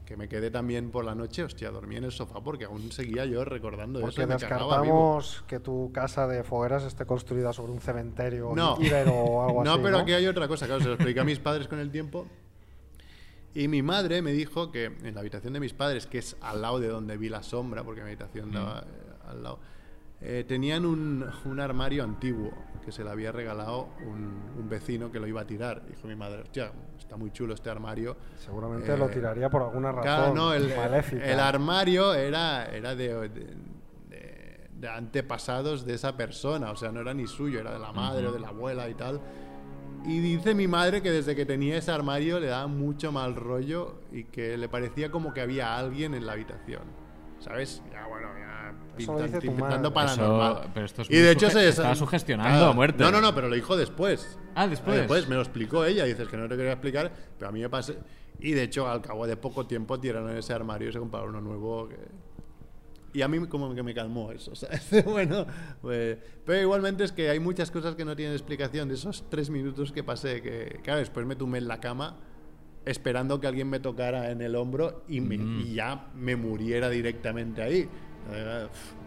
que me quedé también por la noche, hostia, dormí en el sofá porque aún seguía yo recordando eso Porque y me cagaba vivo. descartamos que tu casa de fogueras esté construida sobre un cementerio No. ibero o algo no, así. pero aquí hay otra cosa, claro, se lo expliqué a mis padres con el tiempo. Y mi madre me dijo que en la habitación de mis padres, que es al lado de donde vi la sombra, porque mi habitación daba eh, al lado, eh, tenían un, un armario antiguo que se le había regalado un, un vecino que lo iba a tirar. Dijo mi madre, hostia, está muy chulo este armario. Seguramente Eh, lo tiraría por alguna razón Claro, no, el, el armario era, era de, de- de- de antepasados de esa persona, o sea, no era ni suyo, era de la madre o de la abuela y tal. Y dice mi madre que desde que tenía ese armario le daba mucho mal rollo y que le parecía como que había alguien en la habitación. ¿Sabes? Ya, bueno, ya pintan- pintando. Eso- paranormal. pero esto es y de hecho se estaba sugestionando a muerte. No, no, no, pero lo dijo después. Ah, después. Después me lo explicó ella, dices que no te quería explicar, pero a mí me pasó. Y de hecho, al cabo de poco tiempo tiraron ese armario y se compraron uno nuevo. que- Y a mí como que me calmó eso, ¿sabes? bueno, pues- pero igualmente es que hay muchas cosas que no tienen explicación. De esos tres minutos que pasé, que claro, después me tumbé en la cama esperando que alguien me tocara en el hombro y, me- Mm. y ya me muriera directamente ahí.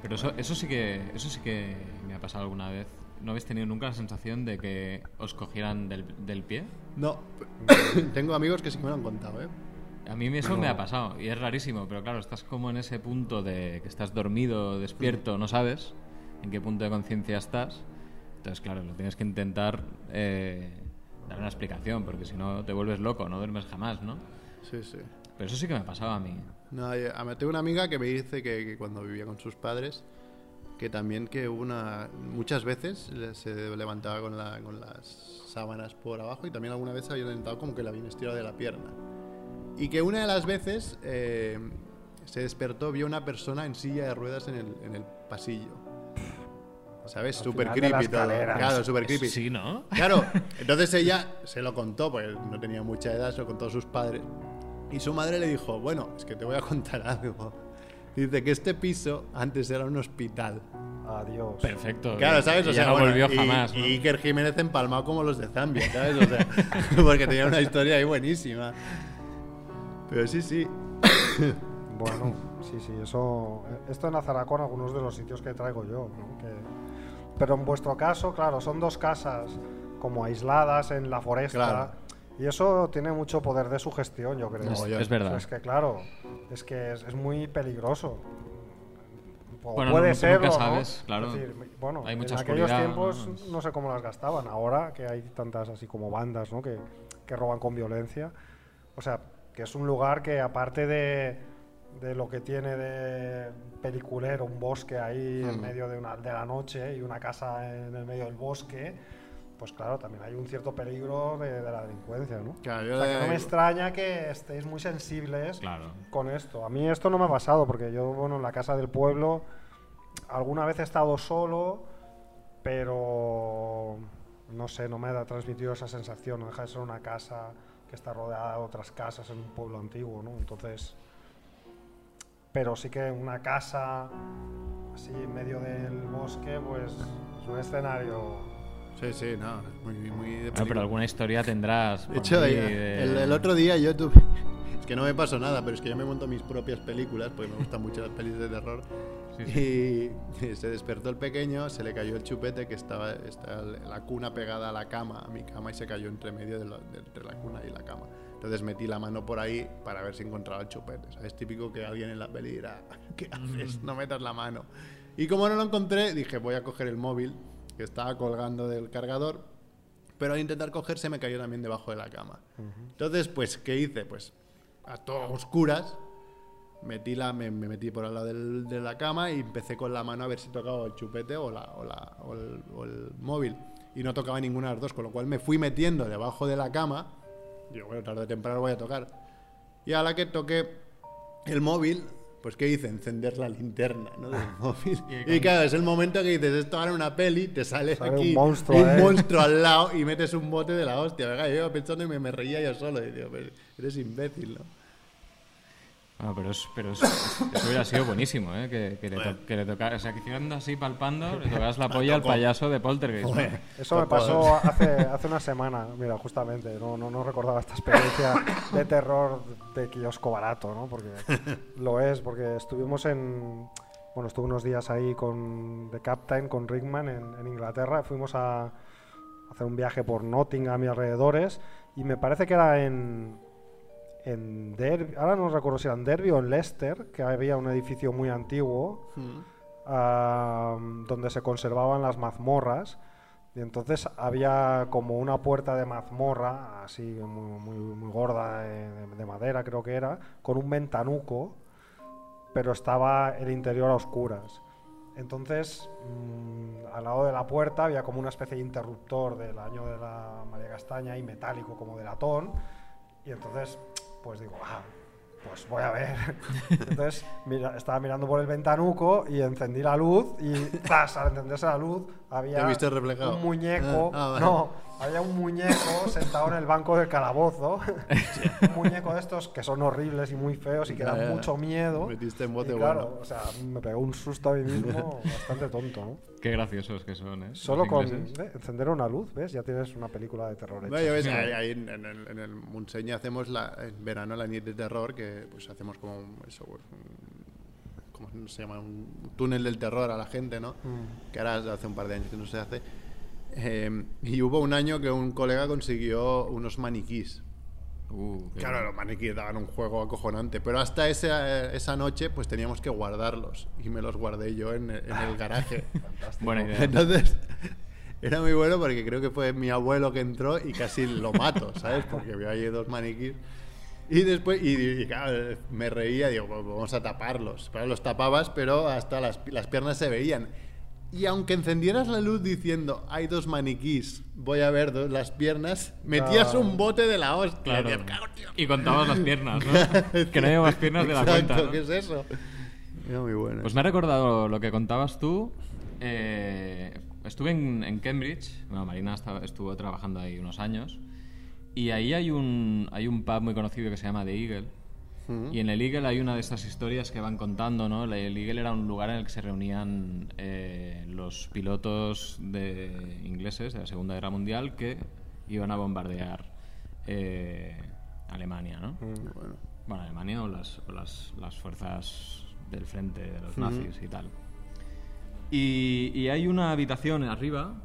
Pero eso, eso sí que eso sí que me ha pasado alguna vez. ¿no habéis tenido nunca la sensación de que os cogieran del, del pie? No, tengo amigos que sí me lo han contado, ¿eh? A mí eso me ha pasado y es rarísimo, pero claro, estás como en ese punto de que estás dormido, despierto, no sabes en qué punto de conciencia estás. Entonces, claro, lo tienes que intentar eh, dar una explicación, porque si no te vuelves loco, no duermes jamás, ¿no? Sí, sí. Pero eso sí que me ha pasado a mí. No, yo- a mí tengo una amiga que me dice que, que cuando vivía con sus padres, que también que una muchas veces se levantaba con, la- con las sábanas por abajo y también alguna vez había levantado como que la habían estirado de la pierna. Y que una de las veces eh, se despertó, vio una persona en silla de ruedas en el, en el pasillo. ¿Sabes? Súper creepy todo. Claro, súper creepy. Sí, ¿no? Claro, entonces ella se lo contó, porque no tenía mucha edad, se lo contó a sus padres. Y su madre le dijo, bueno, es que te voy a contar algo. Dice que este piso antes era un hospital. Adiós. Perfecto. Claro, ¿sabes? Y O ya sea, no bueno, volvió y, jamás. ¿no? y Iker Jiménez empalmado como los de Zambia, ¿sabes? O sea, porque tenía una historia ahí buenísima. Pero sí, sí. Bueno, sí, sí, eso. Esto enlazará con algunos de los sitios que traigo yo. ¿no? Que- pero en vuestro caso, claro, son dos casas como aisladas en la foresta. Claro. Y eso tiene mucho poder de sugestión, yo creo. Es, verdad. Es que, claro, es que es, es muy peligroso. O Bueno, puede no- nunca serlo, ¿no? sabes, claro. Es decir, bueno, Hay en aquellos tiempos ¿no? ¿no? sé cómo las gastaban. Ahora que hay tantas así como bandas ¿no? que, que roban con violencia. O sea, que es un lugar que aparte de, de lo que tiene de peliculero, un bosque ahí en Mm. medio de, una, de la noche y una casa en el medio del bosque, pues claro, también hay un cierto peligro de, de la delincuencia, ¿no? Claro, yo O sea, que de- no me extraña que estéis muy sensibles Claro. con esto. A mí esto no me ha pasado porque yo, bueno, en la casa del pueblo alguna vez he estado solo, pero no sé, no me ha transmitido esa sensación. No deja de ser una casa que está rodeada de otras casas en un pueblo antiguo, ¿no? Entonces, pero sí que una casa así en medio del bosque, pues es un escenario. Sí, sí, no, es muy, muy de Ah, pero alguna historia tendrás. De hecho, ahí eh, de- el, el otro día yo tuve... Es que no me pasó nada, pero es que yo me monto mis propias películas, porque me gustan mucho las pelis de terror. Sí, Y se despertó el pequeño, se le cayó el chupete que estaba, estaba la cuna pegada a la cama, a mi cama, y se cayó entre medio de, la- de- entre la cuna y la cama. Entonces metí la mano por ahí para ver si encontraba el chupete. ¿sabes? Es típico que alguien en la peli dirá, ¿qué haces? No metas la mano. Y como no lo encontré, dije, voy a coger el móvil que estaba colgando del cargador, pero al intentar coger se me cayó también debajo de la cama. Entonces, pues, ¿qué hice? Pues a todas oscuras, metí la, me, me metí por al lado del- de la cama y empecé con la mano a ver si tocaba el chupete o, la, o, la- o el, o el móvil. Y no tocaba ninguna de las dos, con lo cual me fui metiendo debajo de la cama. Digo, bueno, tarde o temprano voy a tocar. Y a la que toqué el móvil, pues ¿qué hice? Encender la linterna ¿no? del móvil. Y claro, es el momento que dices, esto ahora una peli, te sale, Sale aquí un monstruo, un ¿eh? monstruo al lado y metes un bote de la hostia. Venga, yo iba pensando y me, me reía yo solo. Y digo, pero eres imbécil, ¿no? Ah, pero, es, pero es- eso hubiera sido buenísimo, ¿eh? Que, que le, to- que le tocara, o sea, que hicieran así palpando, le tocas la polla al payaso de Poltergeist. ¿no? Eso me pasó hace, hace una semana, mira, justamente, no, no, no recordaba esta experiencia de terror de kiosco barato, ¿no? Porque lo es, porque estuvimos en, bueno, estuve unos días ahí con The Captain, con Rickman en, en Inglaterra, fuimos a hacer un viaje por Nottingham y alrededores, y me parece que era en, en Derby, ahora no recuerdo si era en Derby o en Leicester, que había un edificio muy antiguo, ah, donde se conservaban las mazmorras. Y entonces había como una puerta de mazmorra, así muy, muy, muy gorda, de, de madera creo que era, con un ventanuco, pero estaba el interior a oscuras. Entonces, mm, al lado de la puerta había como una especie de interruptor del año de la María Castaña y metálico como de latón. Y entonces, pues digo, ah, pues voy a ver. Entonces estaba mirando por el ventanuco y encendí la luz y ¡zas! al encenderse la luz había ¿Te viste reflejado? un muñeco, Ah, ah, vale. no, había un muñeco sentado en el banco del calabozo, un muñeco de estos que son horribles y muy feos y que dan mucho miedo. Metiste en bote Y claro, bueno. o sea, me pegó un susto a mí mismo bastante tonto, ¿no? Qué graciosos que son, ¿eh? Solo con. ¿eh? encender una luz, ¿ves? Ya tienes una película de terror hecha. No, ves, Mira. ahí, ahí en, en el, en el Montseny hacemos la, en verano la Nit de Terror, que pues hacemos como un- eso, pues, un- ¿cómo se llama? Un túnel del terror a la gente, ¿no? Mm. Que ahora hace un par de años que no se hace. Eh, y hubo un año que un colega consiguió unos maniquís. Uh, Claro, bueno. los maniquíes daban un juego acojonante, pero hasta esa, esa noche pues teníamos que guardarlos y me los guardé yo en, en el garaje. Buena idea. Entonces era muy bueno porque creo que fue mi abuelo que entró y casi lo mato, ¿sabes? Porque vio ahí dos maniquíes. Y después, y, y, claro, me reía, digo, "Pues vamos a taparlos. Pero los tapabas, pero hasta las, las piernas se veían. Y aunque encendieras la luz diciendo, hay dos maniquís, voy a ver dos- las piernas, metías un bote de la hostia. Y contabas las piernas, ¿no? que no había más piernas de la Exacto, cuenta. ¿no? ¿qué es eso? Era muy bueno. Pues me ha recordado lo que contabas tú. Eh, estuve en, en Cambridge. Bueno, Marina estaba- estuvo trabajando ahí unos años. Y ahí hay un, hay un pub muy conocido que se llama The Eagle. Y en el Eagle hay una de estas historias que van contando, ¿no? El Eagle era un lugar en el que se reunían eh, los pilotos de ingleses de la Segunda Guerra Mundial que iban a bombardear eh, Alemania, ¿no? Muy bueno. Bueno, Alemania o las, o las, las fuerzas del frente de los nazis y tal. Y, y hay una habitación arriba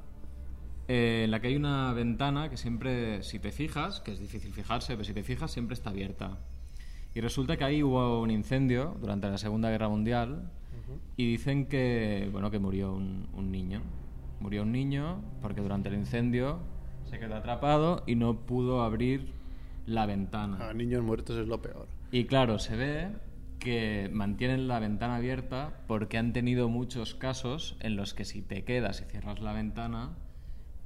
eh, en la que hay una ventana que siempre, si te fijas, que es difícil fijarse, pero si te fijas siempre está abierta. Y resulta que ahí hubo un incendio durante la Segunda Guerra Mundial y dicen que, bueno, que murió un, un niño. Murió un niño porque durante el incendio se quedó atrapado y no pudo abrir la ventana. A niños muertos es lo peor. Y claro, se ve que mantienen la ventana abierta porque han tenido muchos casos en los que si te quedas y cierras la ventana,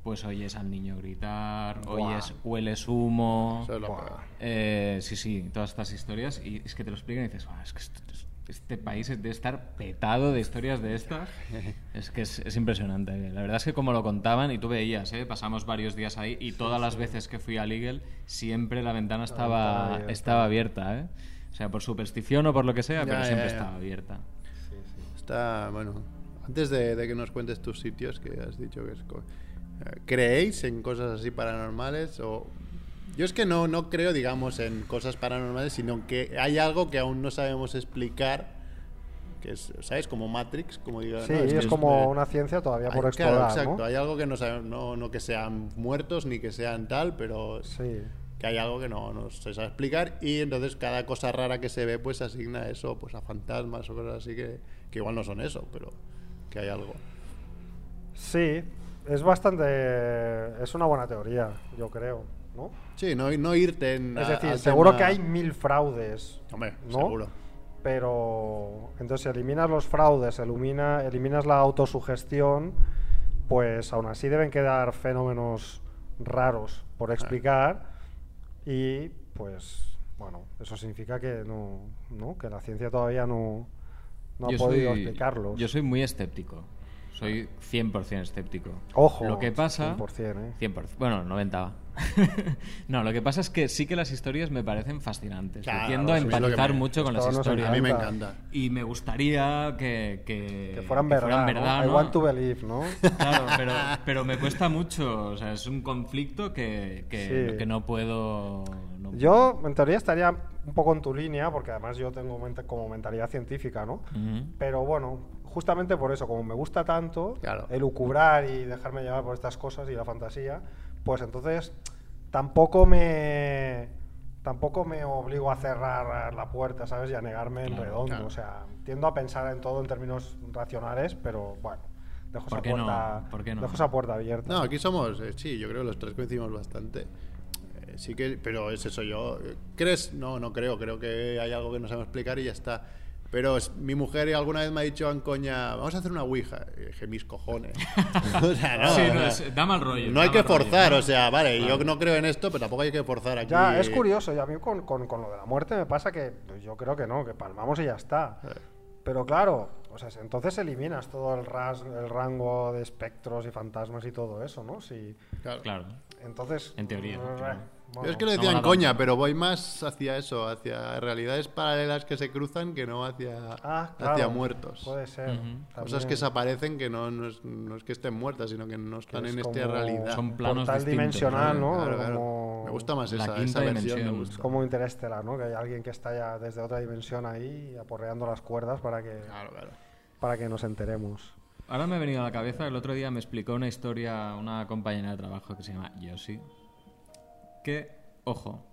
pues oyes al niño gritar, Buah. oyes, hueles humo. Eso es lo. Eh, sí, sí, todas estas historias. Y es que te lo explican y dices, "Buah, es que esto- este país debe estar petado de historias de estas. Es que es, es impresionante. La verdad es que como lo contaban, y tú veías, ¿eh? pasamos varios días ahí, y todas las veces que fui a Eagle, siempre la ventana estaba, ventana estaba abierta. ¿eh? O sea, por superstición o por lo que sea, Ya, pero ya, siempre ya. estaba abierta. Está, bueno, antes de, de que nos cuentes tus sitios, que has dicho que es... ¿Creéis en cosas así paranormales? O... Yo es que no, no creo, digamos, en cosas paranormales, sino que hay algo que aún no sabemos explicar, que es, ¿sabes? Como Matrix, como digo. Sí, ¿no? es, como una ciencia todavía por hay- explorar, Claro, exacto. ¿no? Hay algo que no sabemos, no, no que sean muertos ni que sean tal, pero Sí. que hay algo que no, no se sabe explicar y entonces cada cosa rara que se ve pues se asigna eso pues a fantasmas o cosas así que, que igual no son eso, pero que hay algo. Sí, es bastante... Es una buena teoría, yo creo, ¿no? Sí, no, no irte en... Es decir, seguro tema- que hay mil fraudes, Hombre, ¿no? seguro. pero entonces si eliminas los fraudes, elimina, eliminas la autosugestión, pues aún así deben quedar fenómenos raros por explicar y pues bueno, eso significa que no, ¿no? que la ciencia todavía no, no ha Yo podido soy- explicarlos. Yo soy muy escéptico. Soy 100% escéptico. Ojo, Lo que pasa... 100%, ¿eh? 100%, bueno, 90 va. no, lo que pasa es que sí que las historias me parecen fascinantes. Claro, tiendo a que empatizar me- mucho con las historias. A mí me encanta. Y me gustaría que, que, que fueran verdad, ¿no? verdad, I ¿no? want to believe, ¿no? Claro, pero, pero me cuesta mucho. O sea, es un conflicto que, que, Sí. que no puedo. No- Yo, en teoría, estaría un poco en tu línea, porque además yo tengo mente- como mentalidad científica, ¿no? Ujú. Pero bueno, justamente por eso, como me gusta tanto Claro. elucubrar y dejarme llevar por estas cosas y la fantasía, pues entonces tampoco me tampoco me obligo a cerrar la puerta, ¿sabes? Y a negarme en redondo. claro. O sea, tiendo a pensar en todo en términos racionales, pero bueno, dejo ¿Por esa qué no? puerta, ¿Por qué no? dejo esa puerta abierta. No, aquí somos, eh, sí, yo creo que los tres coincidimos bastante. Eh, sí que, pero es eso, yo... eh, ¿Crees? No, no creo, creo que hay algo que no sabemos explicar y ya está. Pero es- mi mujer alguna vez me ha dicho en coña, vamos a hacer una ouija. Y dije, mis cojones. o sea, no, Sí, no, es- da mal rollo. no hay que rollo, forzar, ¿no? o sea, vale, yo Claro. no creo en esto, pero tampoco hay que forzar aquí. Ya, es curioso, y a mí con, con- con lo de la muerte me pasa que yo creo que no, que palmamos y ya está. Eh. Pero claro, o sea, entonces eliminas todo el, ras- el rango de espectros y fantasmas y todo eso, ¿no? Si, Claro. Claro. entonces... En teoría, eh, claro. Yo bueno, es que lo no decía en mola coña, pero voy más hacia eso, hacia realidades paralelas que se cruzan que no hacia, ah, claro, hacia muertos. Puede ser. Cosas que desaparecen que no, no, es, no es que estén muertas, sino que no Que están es en esta realidad. Son planos portal distintos, dimensional, ¿no? ¿no? Claro, claro. Como- Me gusta más La esa, quinta esa versión. gusta. Como Interestelar, ¿no? Que hay alguien que está ya desde otra dimensión ahí aporreando las cuerdas para que, Claro, claro. para que nos enteremos. ahora me ha venido a la cabeza, el otro día me explicó una historia una compañera de trabajo que se llama Yoshi, que, ojo,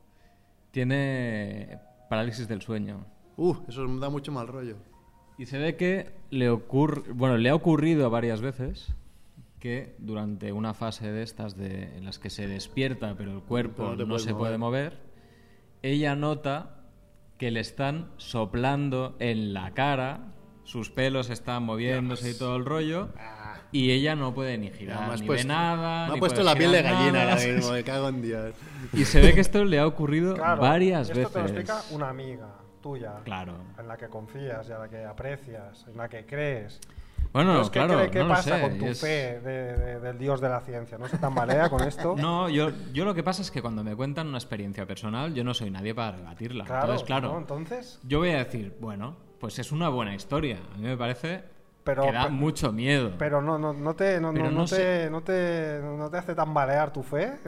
tiene parálisis del sueño. Uh, eso me da mucho mal rollo. Y se ve que le ocurre, bueno, le ha ocurrido varias veces que durante una fase de estas de, en las que se despierta pero el cuerpo Pero no se puede mover, ella nota que le están soplando en la cara, sus pelos están moviéndose y todo el rollo, y ella no puede ni girar, has ni puesto, ve nada. me ha ni puesto puede la piel de gallina nada. ahora mismo, me cago en Dios. Y se ve que esto le ha ocurrido Claro, varias esto te lo veces. explica una amiga tuya. Claro. En la que confías y a la que aprecias, en la que crees. Bueno, Entonces, ¿qué, claro, cree- qué no lo pasa sé, con tu es- fe de- de- del dios de la ciencia? ¿No se tambalea con esto? No, yo, yo lo que pasa es que cuando me cuentan una experiencia personal, yo no soy nadie para rebatirla. Claro, Entonces, claro, ¿no? Entonces, yo voy a decir, bueno, pues es una buena historia. A mí me parece Pero- que da pero- mucho miedo. pero no, no, no, te, no, no- no sé. te, no, te, no te hace tambalear tu fe. ¿eh?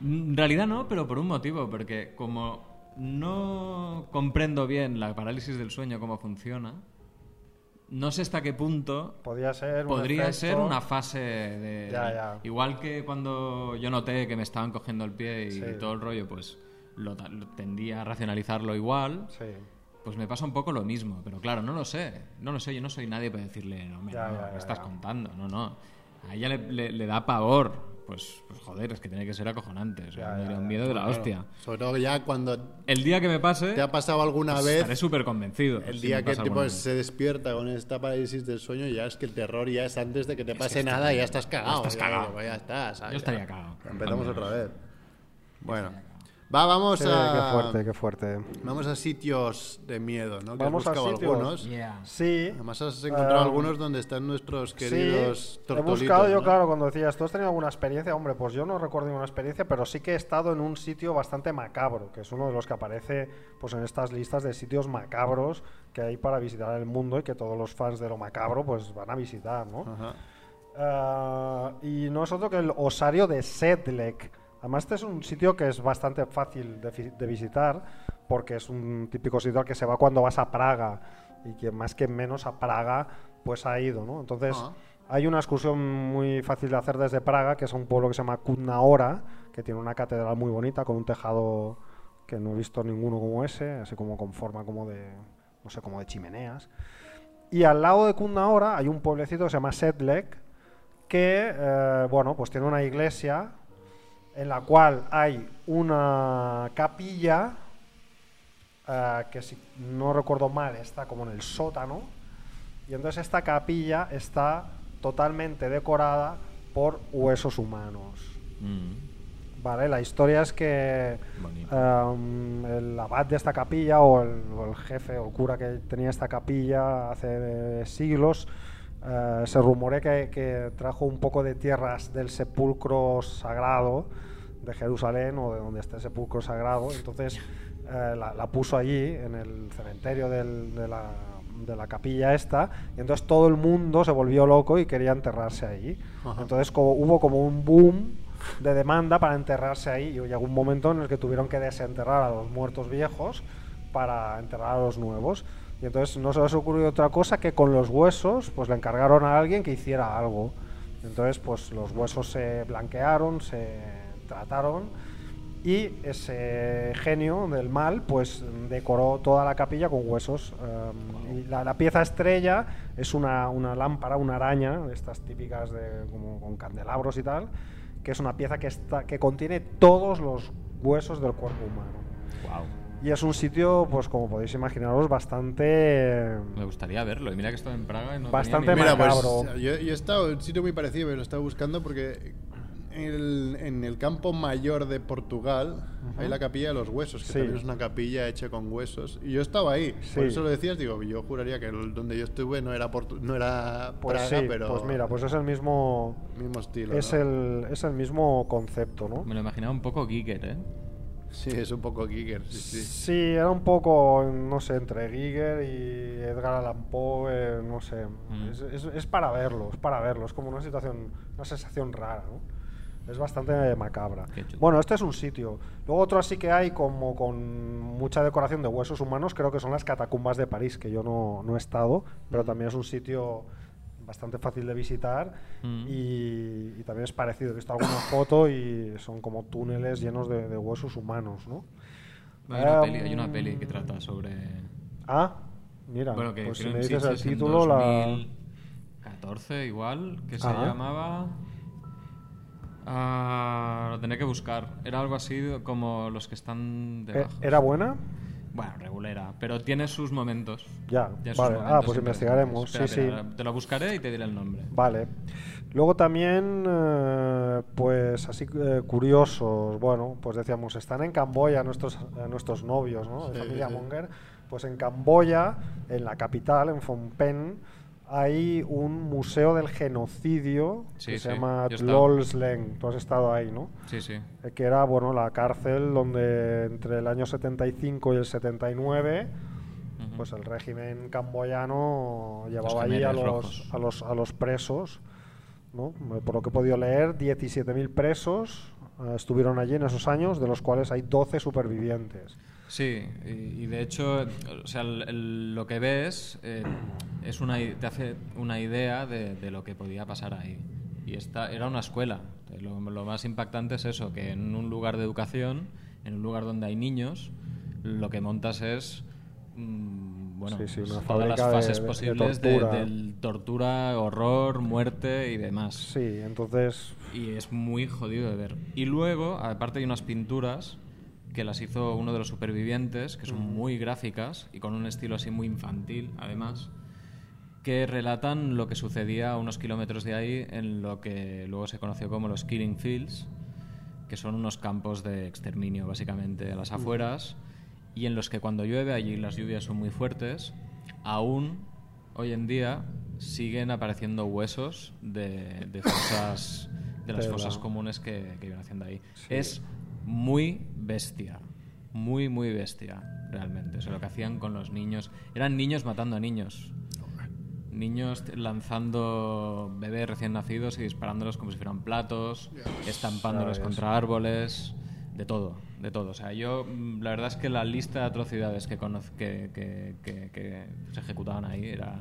En realidad no, pero por un motivo, porque como no comprendo bien la parálisis del sueño, cómo funciona, no sé hasta qué punto Podría ser podría efecto- ser una fase de... Ya, ya. Igual que cuando yo noté que me estaban cogiendo el pie y Sí. todo el rollo, pues lo tendía a racionalizarlo igual. Sí. Pues me pasa un poco lo mismo, pero claro, no lo sé. No lo sé, yo no soy nadie para decirle, no, mira, Ya, no, ya, ¿qué ya, estás ya. contando? No, no. A ella le, le- le da pavor. Pues, pues joder, es que tiene que ser acojonante. O sea, Ya, me ya, un ya. miedo de la Claro. hostia. Sobre todo ya cuando El día que me pase, te ha pasado alguna pues, vez, estaré súper convencido. el si día me que tipo, se despierta con esta parálisis del sueño, ya es que el terror ya es antes de que te que pase está nada, bien. ya estás cagado. Ya estás cagado. pues ya está, ¿sabes? Yo estaría Ya. cagado. Empezamos otra vez. Bueno, va, vamos Qué, a. qué fuerte, qué fuerte. Vamos a sitios de miedo, ¿no? Que Vamos a has buscado sitios. algunos. Yeah. Sí. Además has encontrado Um, algunos donde están nuestros queridos sí, he buscado yo, ¿no? claro, cuando decías, ¿tú has tenido alguna experiencia? Hombre, pues yo no recuerdo ninguna experiencia, pero sí que he estado en un sitio bastante macabro, que es uno de los que aparece pues en estas listas de sitios macabros que hay para visitar el mundo y que todos los fans de lo macabro pues van a visitar, ¿no? Ajá. Ah, y no es otro que el osario de Sedlec. Además, este es un sitio que es bastante fácil de, de visitar porque es un típico sitio al que se va cuando vas a Praga y que más que menos a Praga pues ha ido, ¿no? Entonces, Ah. hay una excursión muy fácil de hacer desde Praga, que es un pueblo que se llama Kutna que tiene una catedral muy bonita con un tejado que no he visto ninguno como ese, así como con forma como de, no sé, como de chimeneas. Y al lado de Kutna hay un pueblecito que se llama Sedlec, que, eh, bueno, pues tiene una iglesia en la cual hay una capilla eh, que si no recuerdo mal está como en el sótano y entonces esta capilla está totalmente decorada por huesos humanos. Mm, Vale, la historia es que um, el abad de esta capilla o el, o el jefe o el cura que tenía esta capilla hace eh, siglos eh, se rumorea que, que trajo un poco de tierras del sepulcro sagrado de Jerusalén o de donde esté el sepulcro sagrado, entonces eh, la, la puso allí en el cementerio del- de, la, de la capilla esta y entonces todo el mundo se volvió loco y quería enterrarse. Ajá. Entonces como, hubo como un boom de demanda para enterrarse ahí y llegó un momento en el que tuvieron que desenterrar a los muertos viejos para enterrar a los nuevos. Y entonces no se les ocurrió otra cosa que con los huesos pues le encargaron a alguien que hiciera algo. Entonces pues los huesos se blanquearon, se trataron y ese genio del mal pues decoró toda la capilla con huesos. Um, y la, la pieza estrella es una, una lámpara, una araña, de estas típicas de, como con candelabros y tal, que es una pieza que, está, que contiene todos los huesos del cuerpo humano. Wow. Y es un sitio, pues como podéis imaginaros, bastante... Me gustaría verlo. Y mira que estoy en Praga y no Bastante tenía ni. Mira, macabro. pues yo, yo he estado en un sitio muy parecido, pero lo estaba buscando porque en el, en el campo mayor de Portugal hay la capilla de los huesos, que Sí. también es una capilla hecha con huesos. Y yo estaba ahí, por eso lo decías, digo, yo juraría que el- donde yo estuve no era, Portu- no era Pues Praga, sí, pero pues mira, pues es el mismo... mismo estilo. Es ¿no? el, es el mismo concepto, ¿no? Me lo imaginaba un poco Giger, ¿eh? Sí, es un poco Giger, sí, sí. Sí, era un poco, no sé, entre Giger y Edgar Allan Poe, eh, no sé. Mm. Es, es- es para verlo, es para verlo. Es como una situación, una sensación rara, ¿no? Es bastante macabra. Bueno, este es un sitio. Luego otro así que hay como con mucha decoración de huesos humanos, creo que son las catacumbas de París, que yo no, no he estado, pero también es un sitio bastante fácil de visitar Mm. y, y también es parecido. He visto alguna foto y son como túneles llenos de, de huesos humanos, ¿no? Hay una, Ah, peli, hay una peli que trata sobre... Ah, mira, Bueno, que pues si me en dices el en título, la... 2014 igual, que se Ajá. llamaba... Ah, lo tendré que buscar. Era algo así como los que están Eh, debajo. ¿Era buena? Bueno, regulera, pero tiene sus momentos. Ya, Tiene sus vale. Ah, pues investigaremos. Espera, sí, espera, sí. Te lo buscaré y te diré el nombre. Vale. Luego también, eh, pues así eh, curiosos, bueno, pues decíamos, están en Camboya nuestros, eh, nuestros novios, ¿no? De Sí, familia. Monger. Pues en Camboya, en la capital, en Phnom Penh, hay un museo del genocidio Sí, que se sí, llama yo he estado. Tlol Sleng. Tú has estado ahí, ¿no? Sí, sí. Eh, que era bueno la cárcel donde entre el año 75 y el 79 Ujú. pues el régimen camboyano llevaba allí a los, a los a los presos ¿no? Eh, por lo que he podido leer 17.000 presos eh, estuvieron allí en esos años de los cuales hay 12 supervivientes Sí, y, y de hecho, o sea, el- el- lo que ves eh, es una, te hace una idea de, de lo que podía pasar ahí. Y esta era una escuela. Lo, lo más impactante es eso, que en un lugar de educación, en un lugar donde hay niños, lo que montas es mm, bueno, Sí, sí, una todas las fases de- posibles de, tortura. del tortura, horror, muerte y demás. sí entonces Y es muy jodido de ver. Y luego, aparte hay unas pinturas que las hizo uno de los supervivientes, que son muy gráficas y con un estilo así muy infantil, además, que relatan lo que sucedía a unos kilómetros de ahí en lo que luego se conoció como los Killing Fields, que son unos campos de exterminio, básicamente, a las afueras, y en los que cuando llueve allí las lluvias son muy fuertes, aún hoy en día siguen apareciendo huesos de, de fosas de las Tela. fosas comunes que, que iban haciendo ahí. Es muy bestia, muy, muy bestia, realmente. O sea, lo que hacían con los niños. Eran niños matando a niños. Niños lanzando bebés recién nacidos y disparándolos como si fueran platos, estampándolos contra árboles, de todo, de todo. O sea, yo, mm, la verdad es que la lista de atrocidades que, conoz- que, que, que- que se ejecutaban ahí era.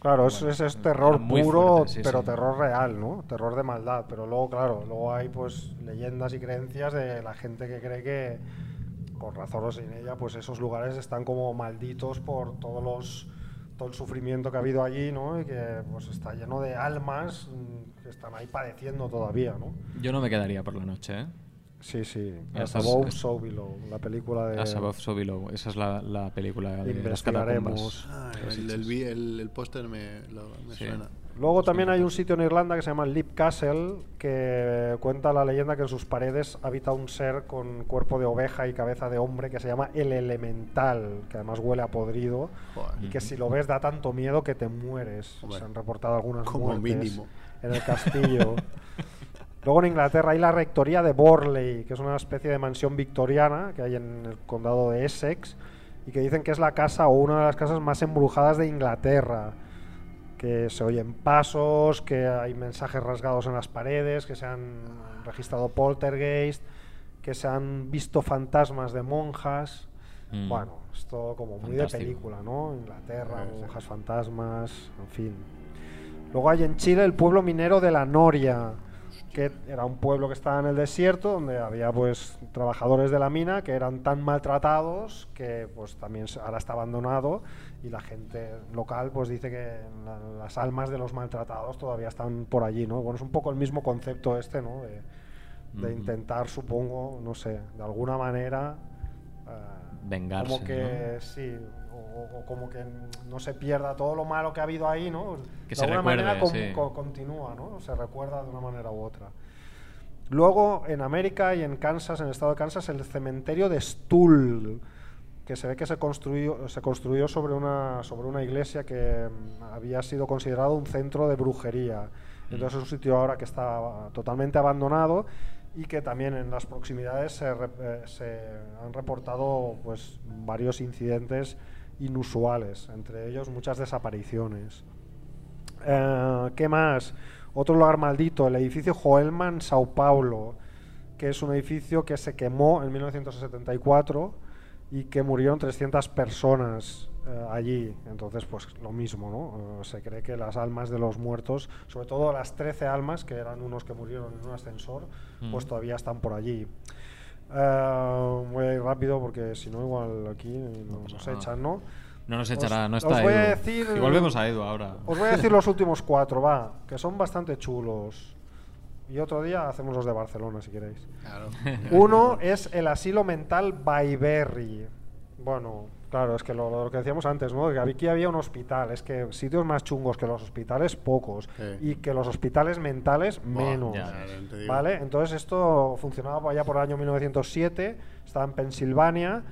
Claro, es, Bueno, es, es era terror muy puro, fuerte, sí, pero sí. terror real, ¿no? Terror de maldad. Pero luego, claro, luego hay pues leyendas y creencias de la gente que cree que, con razón o sin ella, pues esos lugares están como malditos por todos los todo el sufrimiento que ha habido allí, ¿no? Y que pues está lleno de almas mm, que están ahí padeciendo todavía, ¿no? Yo no me quedaría por la noche, ¿eh? Sí, sí. As Above, es- So Below, la película de... As Above, So Below. Esa es la, la película de las catacumbas. Investigaremos. Ah, el, el, el- el póster me, lo- me Sí. suena. Luego también hay un sitio en Irlanda que se llama Lip Castle, que cuenta la leyenda que en sus paredes habita un ser con cuerpo de oveja y cabeza de hombre que se llama el Elemental, que además huele a podrido Joder. y que si lo ves da tanto miedo que te mueres. Hombre, Se han reportado algunas como muertes mínimo. en el castillo. Luego en Inglaterra hay la rectoría de Borley, que es una especie de mansión victoriana que hay en el condado de Essex y que dicen que es la casa o una de las casas más embrujadas de Inglaterra. Que se oyen pasos, que hay mensajes rasgados en las paredes, que se han registrado poltergeist, que se han visto fantasmas de monjas. Mm. Bueno, esto como muy Fantástico. de película, ¿no? Inglaterra, Sí, sí. monjas fantasmas, en fin. Luego hay en Chile el pueblo minero de la Noria, era un pueblo que estaba en el desierto, donde había pues trabajadores de la mina que eran tan maltratados que pues también ahora está abandonado y la gente local pues dice que la- las almas de los maltratados todavía están por allí, ¿no? Bueno, es un poco el mismo concepto este, ¿no? De, intentar, supongo, no sé, de alguna manera eh, Vengarse, como que sí o, o como que no se pierda todo lo malo que ha habido ahí no Que de se alguna manera recuerde, con- sí. co- continúa no se recuerda de una manera u otra. Luego en América y en Kansas en el estado de Kansas el cementerio de Stull que se ve que se construyó se construyó sobre una sobre una iglesia que mm, había sido considerado un centro de brujería. Entonces es un sitio ahora que está totalmente abandonado y que también en las proximidades se, eh, se han reportado pues varios incidentes inusuales, entre ellos muchas desapariciones. Eh, ¿Qué más? Otro lugar maldito, el edificio Joelman Sao Paulo, que es un edificio que se quemó en 1974 y que murieron 300 personas. eh, allí. Entonces, pues lo mismo, ¿no? Eh, se cree que las almas de los muertos, sobre todo las 13 almas, que eran unos que murieron en un ascensor, pues Mm. todavía están por allí. Eh, voy a ir rápido porque si no, igual aquí no nos echan, ¿no? No nos Os- echará, no os está voy a Edu. decir- Y volvemos a Edu ahora. Os voy a decir los últimos cuatro, va, que son bastante chulos. Y otro día hacemos los de Barcelona, si queréis. Claro. Uno es el asilo mental Bayberry. Bueno, claro, es que lo, lo que decíamos antes, ¿no? Que aquí había un hospital. Es que sitios más chungos que los hospitales, pocos. Sí. Y que los hospitales mentales, Buah, menos. ya. Digo. ¿Vale? Entonces esto funcionaba allá por el año 1907, estaba en Pensilvania.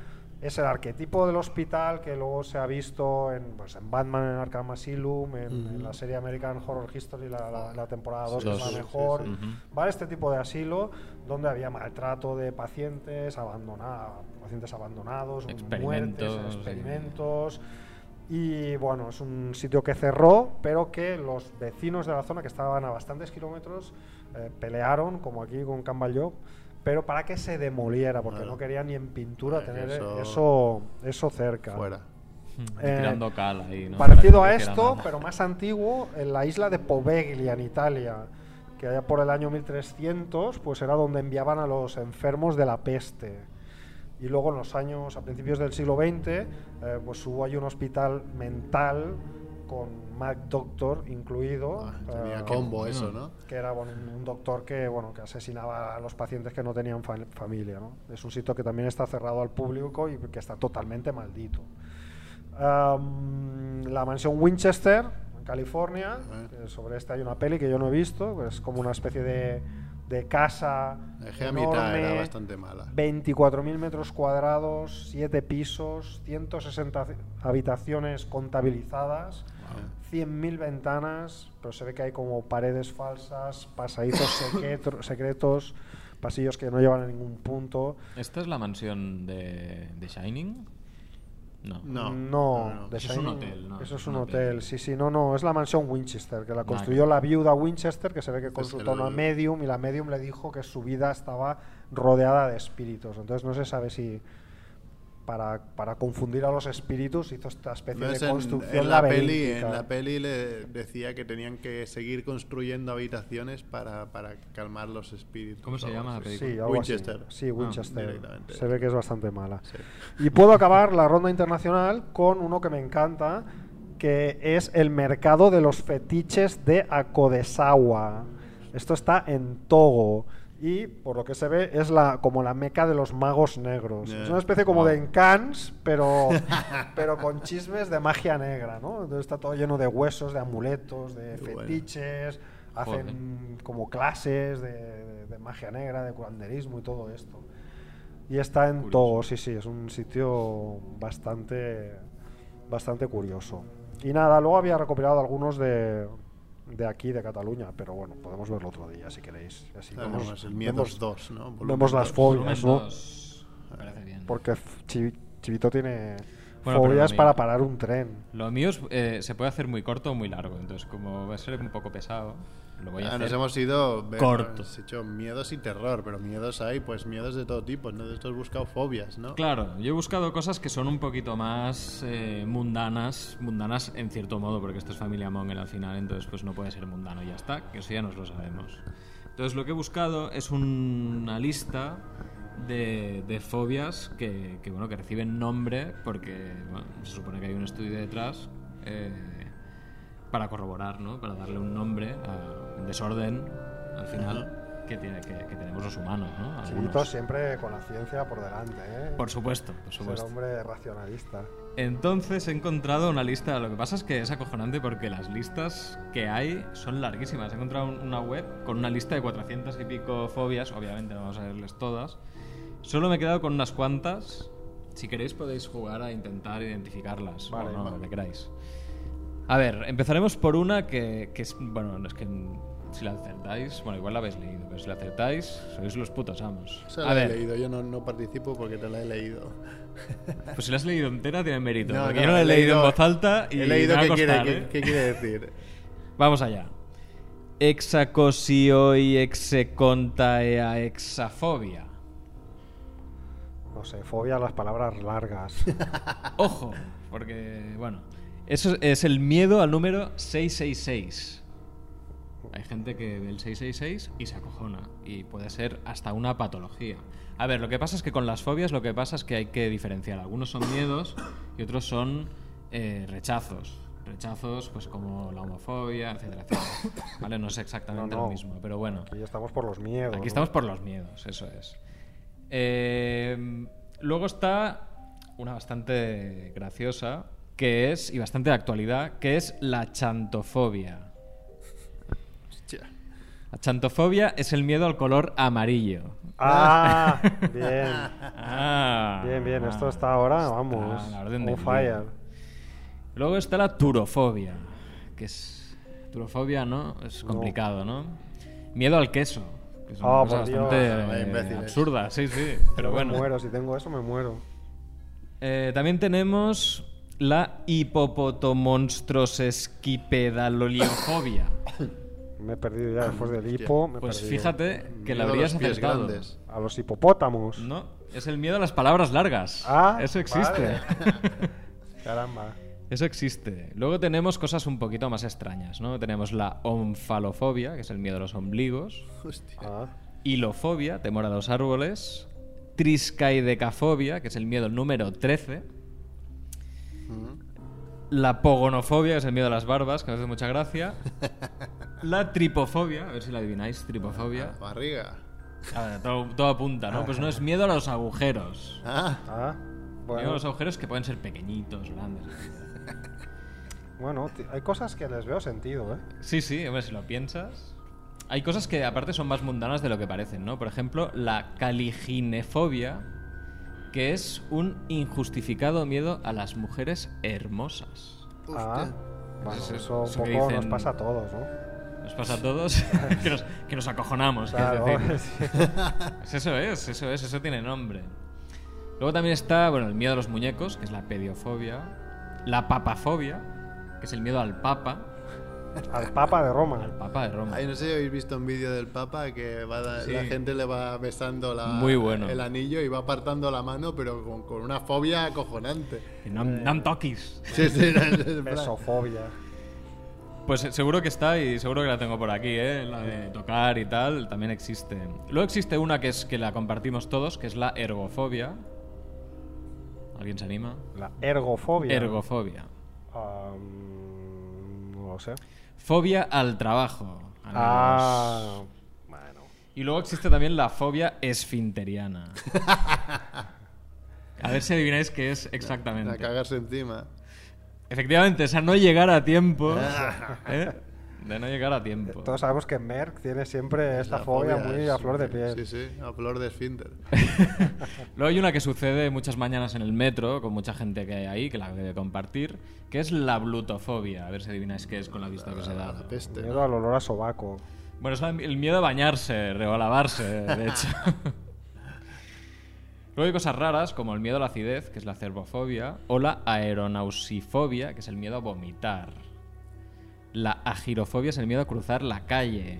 Es el arquetipo del hospital que luego se ha visto en, pues, en Batman, en Arkham Asylum, en, en la serie American Horror History, la, la- la temporada 2, que es la Sí, mejor. ¿Vale? Este tipo de asilo donde había maltrato de pacientes, abandona- pacientes abandonados, Experimentos, muertes, experimentos. Y bueno, es un sitio que cerró, pero que los vecinos de la zona, que estaban a bastantes kilómetros, eh, pelearon, como aquí con Camballo, pero para que se demoliera, porque no querían ni en pintura tener eso- eso, eso, cerca. Fuera. Y Eh, tirando cal ahí, ¿no? Parecido a esto, pero más antiguo, en la isla de Poveglia, en Italia, que allá por el año 1300, pues era donde enviaban a los enfermos de la peste. Y luego en los años, a principios del siglo XX, eh, pues hubo ahí un hospital mental con Mac Doctor incluido. Ah, tenía eh, combo bueno. eso, ¿no? que era bueno, un doctor que bueno que asesinaba a los pacientes que no tenían fa- familia ¿no? es un sitio que también está cerrado al público y que está totalmente maldito la mansión Winchester en California sobre esta hay una peli que yo no he visto es como una especie de, de casa Dejé a mitad, era enorme, bastante mala. 24.000 metros cuadrados, 7 pisos, 160 habitaciones contabilizadas, 100.000 ventanas, pero se ve que hay como paredes falsas, pasadizos secreto- secretos, pasillos que no llevan a ningún punto. ¿Esta es la mansión de, de Shining? No. No, no, no, no. The Eso es un hotel, ¿no? Eso es un un hotel. hotel. sí, sí, no, no, es la mansión Winchester, que la construyó la viuda Winchester, que se ve que consultó a una medium y la medium le dijo que su vida estaba rodeada de espíritus. Entonces no se sabe si para, para confundir a los espíritus hizo esta especie No, de es construcción en la peli, en la peli le decía que tenían que seguir construyendo habitaciones para, para calmar los espíritus. ¿Cómo se llama la película? Sí, algo así. Winchester. Sí, Winchester. directamente. se ve que es bastante mala. Sí. Y puedo acabar la ronda internacional con uno que me encanta, que es el mercado de los fetiches de Akodesawa. Esto está en Togo. Y por lo que se ve es la como la meca de los magos negros. Yeah. Es una especie como Wow. de Encans, pero, pero con chismes de magia negra, ¿no? Entonces está todo lleno de huesos, de amuletos, de Qué bueno. fetiches, hacen como clases de, de- de magia negra, de curanderismo y todo esto. Y está en Curioso. Togo, sí, sí, es un sitio bastante, bastante curioso. Y nada, luego había recopilado algunos de, de aquí, de Cataluña, pero bueno, podemos verlo otro día si queréis. Así Claro, vemos- el 2, ¿no? Volumen vemos las 2. fobias, ¿no? dos. Me parece bien. Porque Chivito tiene Bueno, fobias para parar un tren. Lo mío es, eh, se puede hacer muy corto o muy largo. Entonces, como va a ser un poco pesado, lo voy a Ah, hacer. nos hemos ido ver- corto. Hemos hecho miedos y terror, pero miedos hay, pues miedos de todo tipo. ¿no? Esto has buscado fobias, ¿no? Claro, yo he buscado cosas que son un poquito más eh, mundanas, mundanas en cierto modo, porque esto es familia Monger al final, entonces pues no puede ser mundano y ya está, que eso ya nos lo sabemos. Entonces lo que he buscado es una lista de, de fobias que, que, bueno, que reciben nombre porque bueno, se supone que hay un estudio detrás eh, para corroborar, ¿no? Para darle un nombre a un desorden al final que, tiene, que, que tenemos los humanos, ¿no? Algunos. siempre con la ciencia por delante, ¿eh? Por supuesto, por supuesto. hombre racionalista. Entonces he encontrado una lista. Lo que pasa es que es acojonante porque las listas que hay son larguísimas. He encontrado un- una web con una lista de 400 y pico fobias. Obviamente no vamos a leerles todas. Solo me he quedado con unas cuantas. Si queréis podéis jugar a intentar identificarlas. Vale, o no, vale. lo que queráis. A ver, empezaremos por una que, que es. Bueno, es que si la acertáis. Bueno, igual la habéis leído, pero si la acertáis, sois los putos amos. Esa A la he ver, leído, yo no, no participo porque te la he leído. pues si la has leído entera tiene mérito. No, porque no, yo no la he he leído en leído- voz alta y he leído me va a qué quiere, costar, qué- ¿eh? qué quiere decir. Vamos allá. Hexacosioi execontaea exafobia. No sé, fobia a las palabras largas. Ojo, porque, bueno, eso es el miedo al número 666. Hay gente que ve el 666 y se acojona, y puede ser hasta una patología. A ver, lo que pasa es que con las fobias lo que pasa es que hay que diferenciar. Algunos son miedos y otros son eh, rechazos. Rechazos, pues como la homofobia, etcétera, etcétera. ¿Vale? No es exactamente No, no. lo mismo, pero bueno. Aquí estamos por los miedos. Aquí ¿no? estamos por los miedos, eso es. Eh, luego está una bastante graciosa, que es, y bastante de actualidad, que es la chantofobia. Hostia. La chantofobia es el miedo al color amarillo. Ah, bien. Ah, Bien, bien. Esto está ahora, vamos. la orden fire. Luego está la turofobia, que es... Turofobia, ¿no? Es complicado, ¿no? Miedo al queso. Que es una Oh, cosa bastante Ah, eh, imbéciles. absurda, sí, sí. Pero bueno. Me muero, si tengo eso me muero. Eh, también tenemos la hipopotomonstrosesquipedaloliofobia. Me he perdido ya después del hipo. Me he Pues perdido. fíjate que la Miedo a habrías los pies acertado. grandes. A los hipopótamos. No, es el miedo a las palabras largas. Ah, Eso existe. vale. Caramba. Eso existe. Luego tenemos cosas un poquito más extrañas, ¿no? Tenemos la omfalofobia, que es el miedo a los ombligos. Hostia. Ah, Hilofobia, temor a los árboles. Triscaidecafobia, que es el miedo número 13. La pogonofobia, que es el miedo a las barbas, que me hace mucha gracia. La tripofobia, a ver si la adivináis, tripofobia. Barriga. A ver, todo, todo apunta, ¿no? Pues no es miedo a los agujeros. Ah, ah. Miedo a los agujeros que pueden ser pequeñitos, grandes. bueno, hay cosas que les veo sentido, ¿eh? Sí, sí, hombre, si lo piensas. Hay cosas que aparte son más mundanas de lo que parecen, ¿no? Por ejemplo, la caliginefobia, que es un injustificado miedo a las mujeres hermosas. Ah, bueno, Eso- eso, eso un que poco nos pasa a todos, ¿no? Nos pasa a todos que, nos, que nos acojonamos. es Claro, decir. sí. Pues eso es, eso es, eso tiene nombre. Luego también está, bueno, el miedo a los muñecos, que es la pediofobia. La papafobia, que es el miedo al papa. Al Papa de Roma. Al papa de Roma. Ay, no sé si habéis visto un vídeo del Papa que va da- Sí. la gente le va besando la- Muy bueno. el anillo y va apartando la mano, pero con, con una fobia acojonante. No, no toquis. Sí, sí, Pesofobia. Pues eh, seguro que está y seguro que la tengo por aquí, ¿eh? La de tocar y tal, también existe. Luego existe una que es que la compartimos todos, que es la ergofobia. ¿Alguien se anima? La ergofobia. Ergofobia. Am, no lo sé. Fobia al trabajo. amigos. Ah, bueno. Y luego existe también la fobia esfinteriana. A ver si adivináis qué es a exactamente. cagarse encima. Efectivamente, esa no llegar a tiempo. ¿eh? De no llegar a tiempo. Todos sabemos que Merck tiene siempre esta La fobia, muy es- a flor de piel. Sí, sí, a flor de esfínter. Luego hay una que sucede muchas mañanas en el metro, con mucha gente que hay ahí, que la debe compartir, que es la blutofobia. A ver si adivináis qué es con la vista que se da. la peste. Miedo al olor a sobaco. Bueno, es el miedo a bañarse o a lavarse, de hecho. Luego hay cosas raras, como el miedo a la acidez, que es la cervofobia, o la aeronausifobia, que es el miedo a vomitar. La agirofobia es el miedo a cruzar la calle.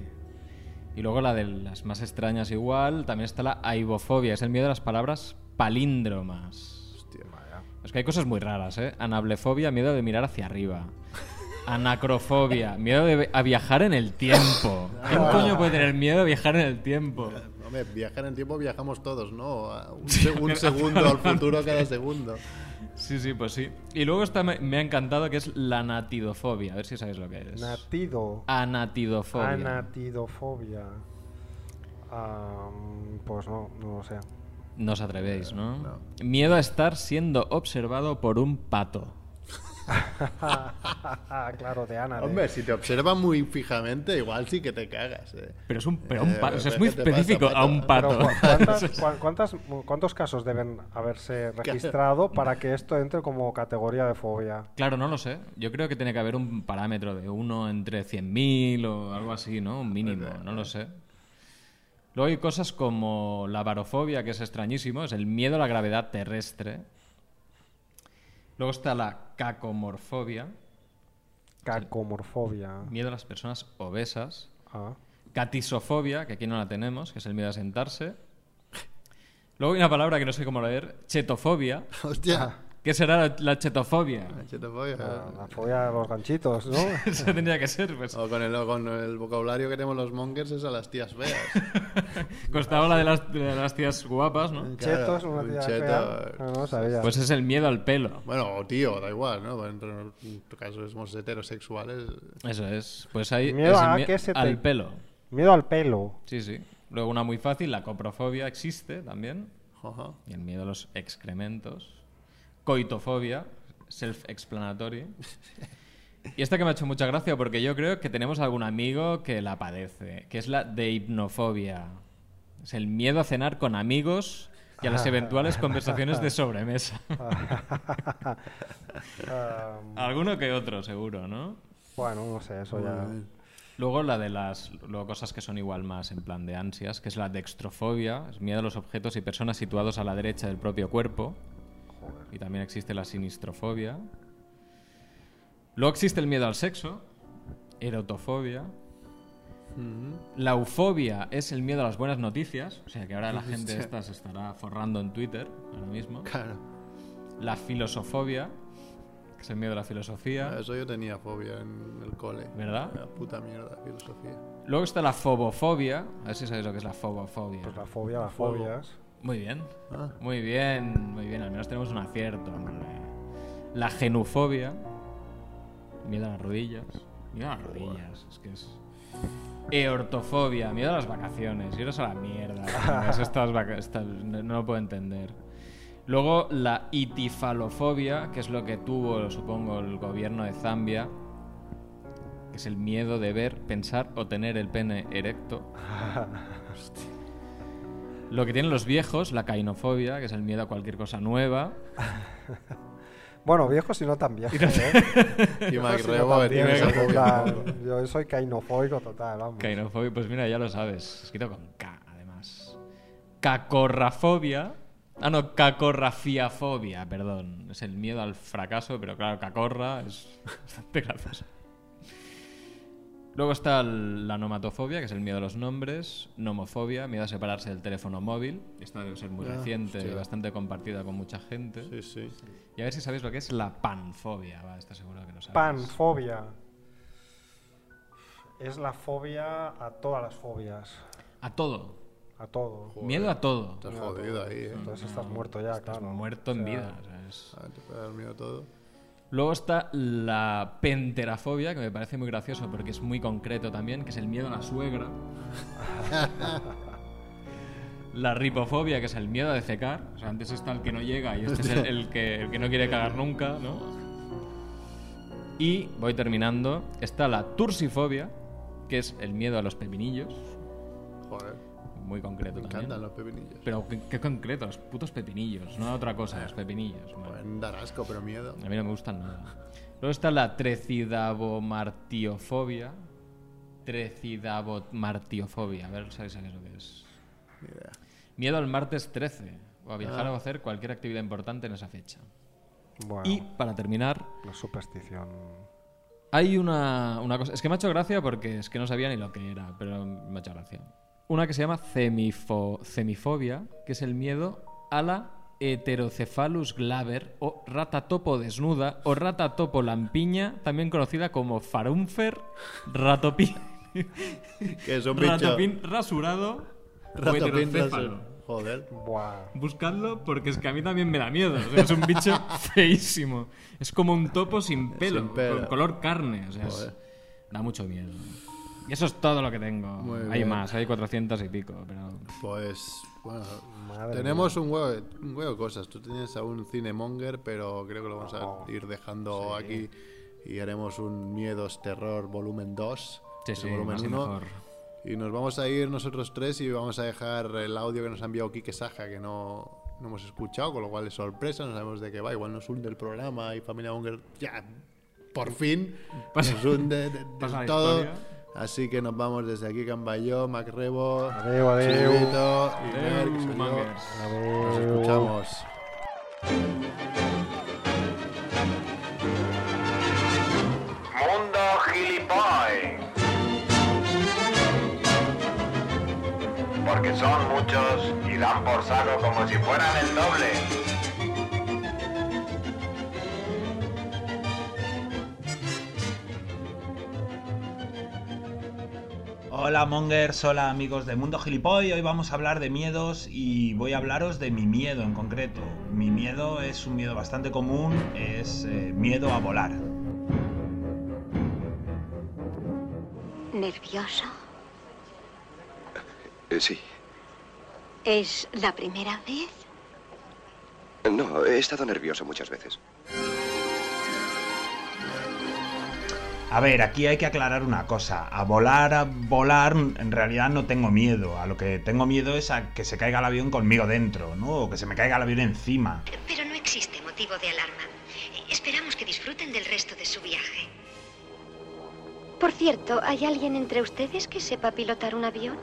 Y luego la de las más extrañas igual, también está la aibofobia, es el miedo a las palabras palíndromas. Hostia, Es que hay cosas muy raras, ¿eh? Anablefobia, miedo de mirar hacia arriba. Anacrofobia, miedo de, a viajar en el tiempo. ¿Quién coño puede tener miedo a viajar en el tiempo? Hombre, viajar en el tiempo viajamos todos, ¿no? Un, un segundo al futuro cada segundo. Sí, sí, pues sí. Y luego está, me, me ha encantado que es la natidofobia. A ver si sabéis lo que es. Natido. Anatidofobia. Anatidofobia. Pues no, no lo sé. No os atrevéis, ¿no? No. Miedo a estar siendo observado por un pato. claro, de Ana. Hombre, si te observa muy fijamente, igual sí que te cagas. eh. Pero es un, pero un Eh, pato. O sea, es ¿qué muy específico a un pato. ¿cu- ¿cuántas- cu- cuántas- ¿Cuántos casos deben haberse registrado para que esto entre como categoría de fobia? Claro, no lo sé. Yo creo que tiene que haber un parámetro de uno entre 100.000 o algo así, ¿no? Un mínimo, no lo sé. Luego hay cosas como la varofobia, que es extrañísimo, es el miedo a la gravedad terrestre. Luego está la cacomorfobia, Cacomorfobia. miedo a las personas obesas. Ah. Catisofobia, que aquí no la tenemos, que es el miedo a sentarse. Luego hay una palabra que no sé cómo leer, chetofobia, Hostia. ¿Qué será la, la chetofobia? La chetofobia. La, la fobia a los ganchitos, ¿no? Eso tendría que ser, pues. O con el, con el vocabulario que tenemos los mongers es a las tías feas. Costaba la de las, de las tías guapas, ¿no? Chetos, una un tía cheto. fea. No, no sabía. Pues es el miedo al pelo. Bueno, o tío, da igual, ¿no? En tu caso somos heterosexuales. Eso es. Pues ahí Miedo es a mie- que se te- al pelo. Miedo al pelo. Sí, sí. Luego una muy fácil, la coprofobia existe también. Ajá. Y el miedo a los excrementos. Coitofobia, self-explanatory. Y esta que me ha hecho mucha gracia porque yo creo que tenemos algún amigo que la padece, que es la deipnofobia. Es el miedo a cenar con amigos y a las eventuales conversaciones de sobremesa. Ah, Alguno que otro, seguro, ¿no? bueno, no sé, eso ya. Luego la de las luego cosas que son igual más en plan de ansias, que es la dextrofobia, es miedo a los objetos y personas situados a la derecha del propio cuerpo. Y también existe la sinistrofobia. Luego existe el miedo al sexo, erotofobia. La eufobia es el miedo a las buenas noticias, o sea que ahora la gente esta se estará forrando en Twitter ahora mismo. Claro. La filosofobia, que es el miedo a la filosofía. Eso yo tenía fobia en el cole. ¿Verdad? La puta mierda, filosofía. Luego está la fobofobia, a ver si sabéis lo que es la fobofobia. Pues la fobia, las fobias. Muy bien. Ah. Muy bien, muy bien. Al menos tenemos un acierto. La genufobia. Miedo a las rodillas. Miedo a las rodillas. Es que es. Eortofobia. Miedo a las vacaciones. Iros a la mierda. Eso estas vaca- estas- no, no lo puedo entender. Luego la itifalofobia, que es lo que tuvo, supongo, el gobierno de Zambia. Que es el miedo de ver, pensar o tener el pene erecto. Lo que tienen los viejos, la cainofobia, que es el miedo a cualquier cosa nueva. Bueno, viejos y no tan viejos. ¿eh? Y Rebo Yo soy cainofóbico total, vamos. Cainofobia, pues mira, ya lo sabes. Escrito con K, además. Cacorrafobia. Ah, no, cacorrafiafobia, perdón. Es el miedo al fracaso, pero claro, cacorra es bastante gracioso. Luego está el- la nomatofobia, que es el miedo a los nombres. Nomofobia, miedo a separarse del teléfono móvil. Esta debe ser muy Ah, reciente y bastante compartida con mucha gente. Sí, sí. Y a ver si sabéis lo que es la panfobia. Va, está seguro que lo sabéis. Panfobia. Es la fobia a todas las fobias. A todo. A todo. Miedo a todo. Estás jodido ahí, ¿eh? Entonces estás muerto ya, Estás claro. muerto en O sea, vida. o sea, es- Ah, te puede dar miedo todo. Luego está la penterafobia, que me parece muy gracioso porque es muy concreto también, que es el miedo a la suegra. la ripofobia, que es el miedo a defecar. O sea, antes está el que no llega y este es el, el que, el que no quiere cagar nunca, ¿no? Y, voy terminando, está la tursifobia, que es el miedo a los pepinillos. Muy concreto me también. encantan los pepinillos. Pero qué, qué concreto, los putos pepinillos, no otra cosa, los pepinillos. vale. Pueden dar asco, pero miedo. A mí no me gustan nada. Luego está la trecidabomartiofobia. Trecidabomartiofobia. A ver, ¿sabéis sabéis lo que es? Ni idea. Miedo al martes 13. O a viajar Ah. o a hacer cualquier actividad importante en esa fecha. Bueno, Y para terminar, una superstición. hay una, una cosa. Es que me ha hecho gracia porque es que no sabía ni lo que era, pero me ha hecho gracia. Una que se llama cemifo- cemifobia, que es el miedo a la Heterocephalus glaber o rata topo desnuda o rata topo lampiña, también conocida como farunfer, ratopín, Que es un bicho. ratopín rasurado o Ratopín heterocéfalo. raso. Joder. Buah. Buscadlo porque es que a mí también me da miedo. O sea, es un bicho feísimo. Es como un topo sin pelo, Sin pelo. con color carne. O sea, es- da mucho miedo. Y eso es todo lo que tengo. Muy hay bien. más, hay 400 y pico, pero... Pues, bueno, Madre tenemos un huevo, de- un huevo de cosas. Tú tienes a un cinemonger, pero creo que lo vamos Oh, a ir dejando aquí y haremos un Miedos Terror volumen 2. Sí, el sí, volumen más y 1. mejor. Y nos vamos a ir nosotros tres y vamos a dejar el audio que nos ha enviado Quique Saja, que no, no hemos escuchado, con lo cual es sorpresa, no sabemos de qué va. Igual nos hunde el programa y Familia Monger ya, por fin, Pasa- nos hunde de- pasa la todo. historia. Así que nos vamos desde aquí, Cambayó, Macrebo, Adeu, adeu. Chivito y Mer, que soy yo. Mongers. Nos escuchamos. Mundo Gilipoy. Porque son muchos y dan por saco como si fueran el doble. Hola Mongers, hola amigos de Mundo Gilipoy. Hoy vamos a hablar de miedos y voy a hablaros de mi miedo en concreto. Mi miedo es un miedo bastante común, es eh, miedo a volar. ¿Nervioso? Eh, sí. ¿Es la primera vez? No, he estado nervioso muchas veces. A ver, aquí hay que aclarar una cosa. A volar, a volar, en realidad no tengo miedo. A lo que tengo miedo es a que se caiga el avión conmigo dentro, ¿no? O que se me caiga el avión encima. Pero no existe motivo de alarma. Esperamos que disfruten del resto de su viaje. Por cierto, ¿hay alguien entre ustedes que sepa pilotar un avión?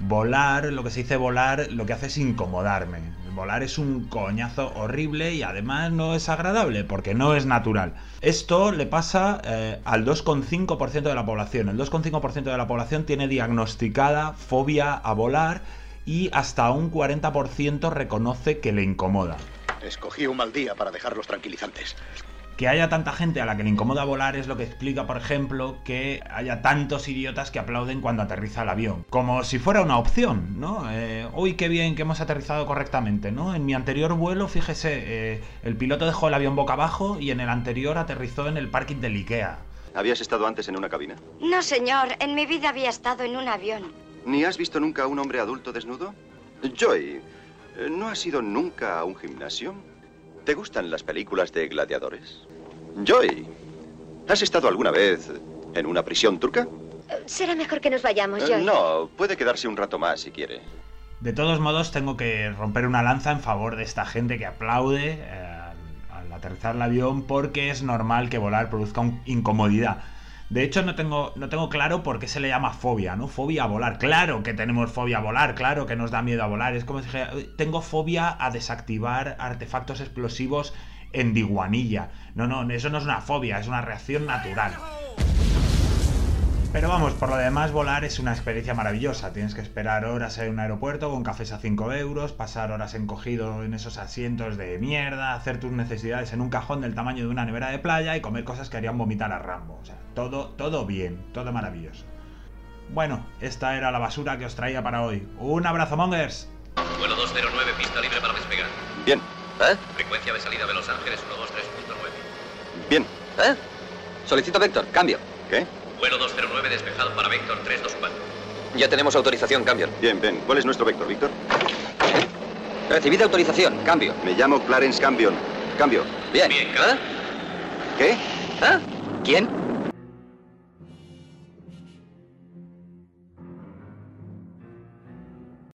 Volar, lo que se dice volar, lo que hace es incomodarme. Volar es un coñazo horrible y además no es agradable porque no es natural. Esto le pasa eh, al 2,5% de la población. El 2,5% de la población tiene diagnosticada fobia a volar y hasta un 40% reconoce que le incomoda. Escogí un mal día para dejar los tranquilizantes. Que haya tanta gente a la que le incomoda volar es lo que explica, por ejemplo, que haya tantos idiotas que aplauden cuando aterriza el avión. Como si fuera una opción, ¿no? Eh, Uy, qué bien que hemos aterrizado correctamente, ¿no? En mi anterior vuelo, fíjese, eh, el piloto dejó el avión boca abajo y en el anterior aterrizó en el parking del Ikea. ¿Habías estado antes en una cabina? No, señor. En mi vida había estado en un avión. ¿Ni has visto nunca a un hombre adulto desnudo? Joy, eh, ¿no has ido nunca a un gimnasio? ¿Te gustan las películas de gladiadores? Joy, ¿has estado alguna vez en una prisión turca? Será mejor que nos vayamos, Eh, Joy. no, puede quedarse un rato más si quiere. De todos modos, tengo que romper una lanza en favor de esta gente que aplaude eh, al, aterrizar el avión porque es normal que volar produzca un- incomodidad. De hecho, no tengo, no tengo claro por qué se le llama fobia, ¿no? Fobia a volar. Claro que tenemos fobia a volar, claro que nos da miedo a volar. Es como si dijera, "Uy, tengo fobia a desactivar artefactos explosivos en Diguanilla. No, no, eso no es una fobia, es una reacción natural. Pero vamos, por lo demás, volar es una experiencia maravillosa. Tienes que esperar horas en un aeropuerto con cafés a 5 euros, pasar horas encogido en esos asientos de mierda, hacer tus necesidades en un cajón del tamaño de una nevera de playa y comer cosas que harían vomitar a Rambo. O sea, todo, todo bien, todo maravilloso. Bueno, esta era la basura que os traía para hoy. ¡Un abrazo, Mongers! Vuelo 209, pista libre para despegar. Bien, ¿Eh? Frecuencia de salida de Los Ángeles 123.9. bien. ¿Eh? Solicito Vector, cambio. ¿Qué? Vuelo 209 despejado para Vector 324. Ya tenemos autorización, cambio. Bien, Ben. ¿Cuál es nuestro vector, Víctor? Recibida autorización, cambio. Me llamo Clarence Cambion. Cambio. Bien. Bien, ¿Eh? ¿Qué? ¿Eh? ¿Quién?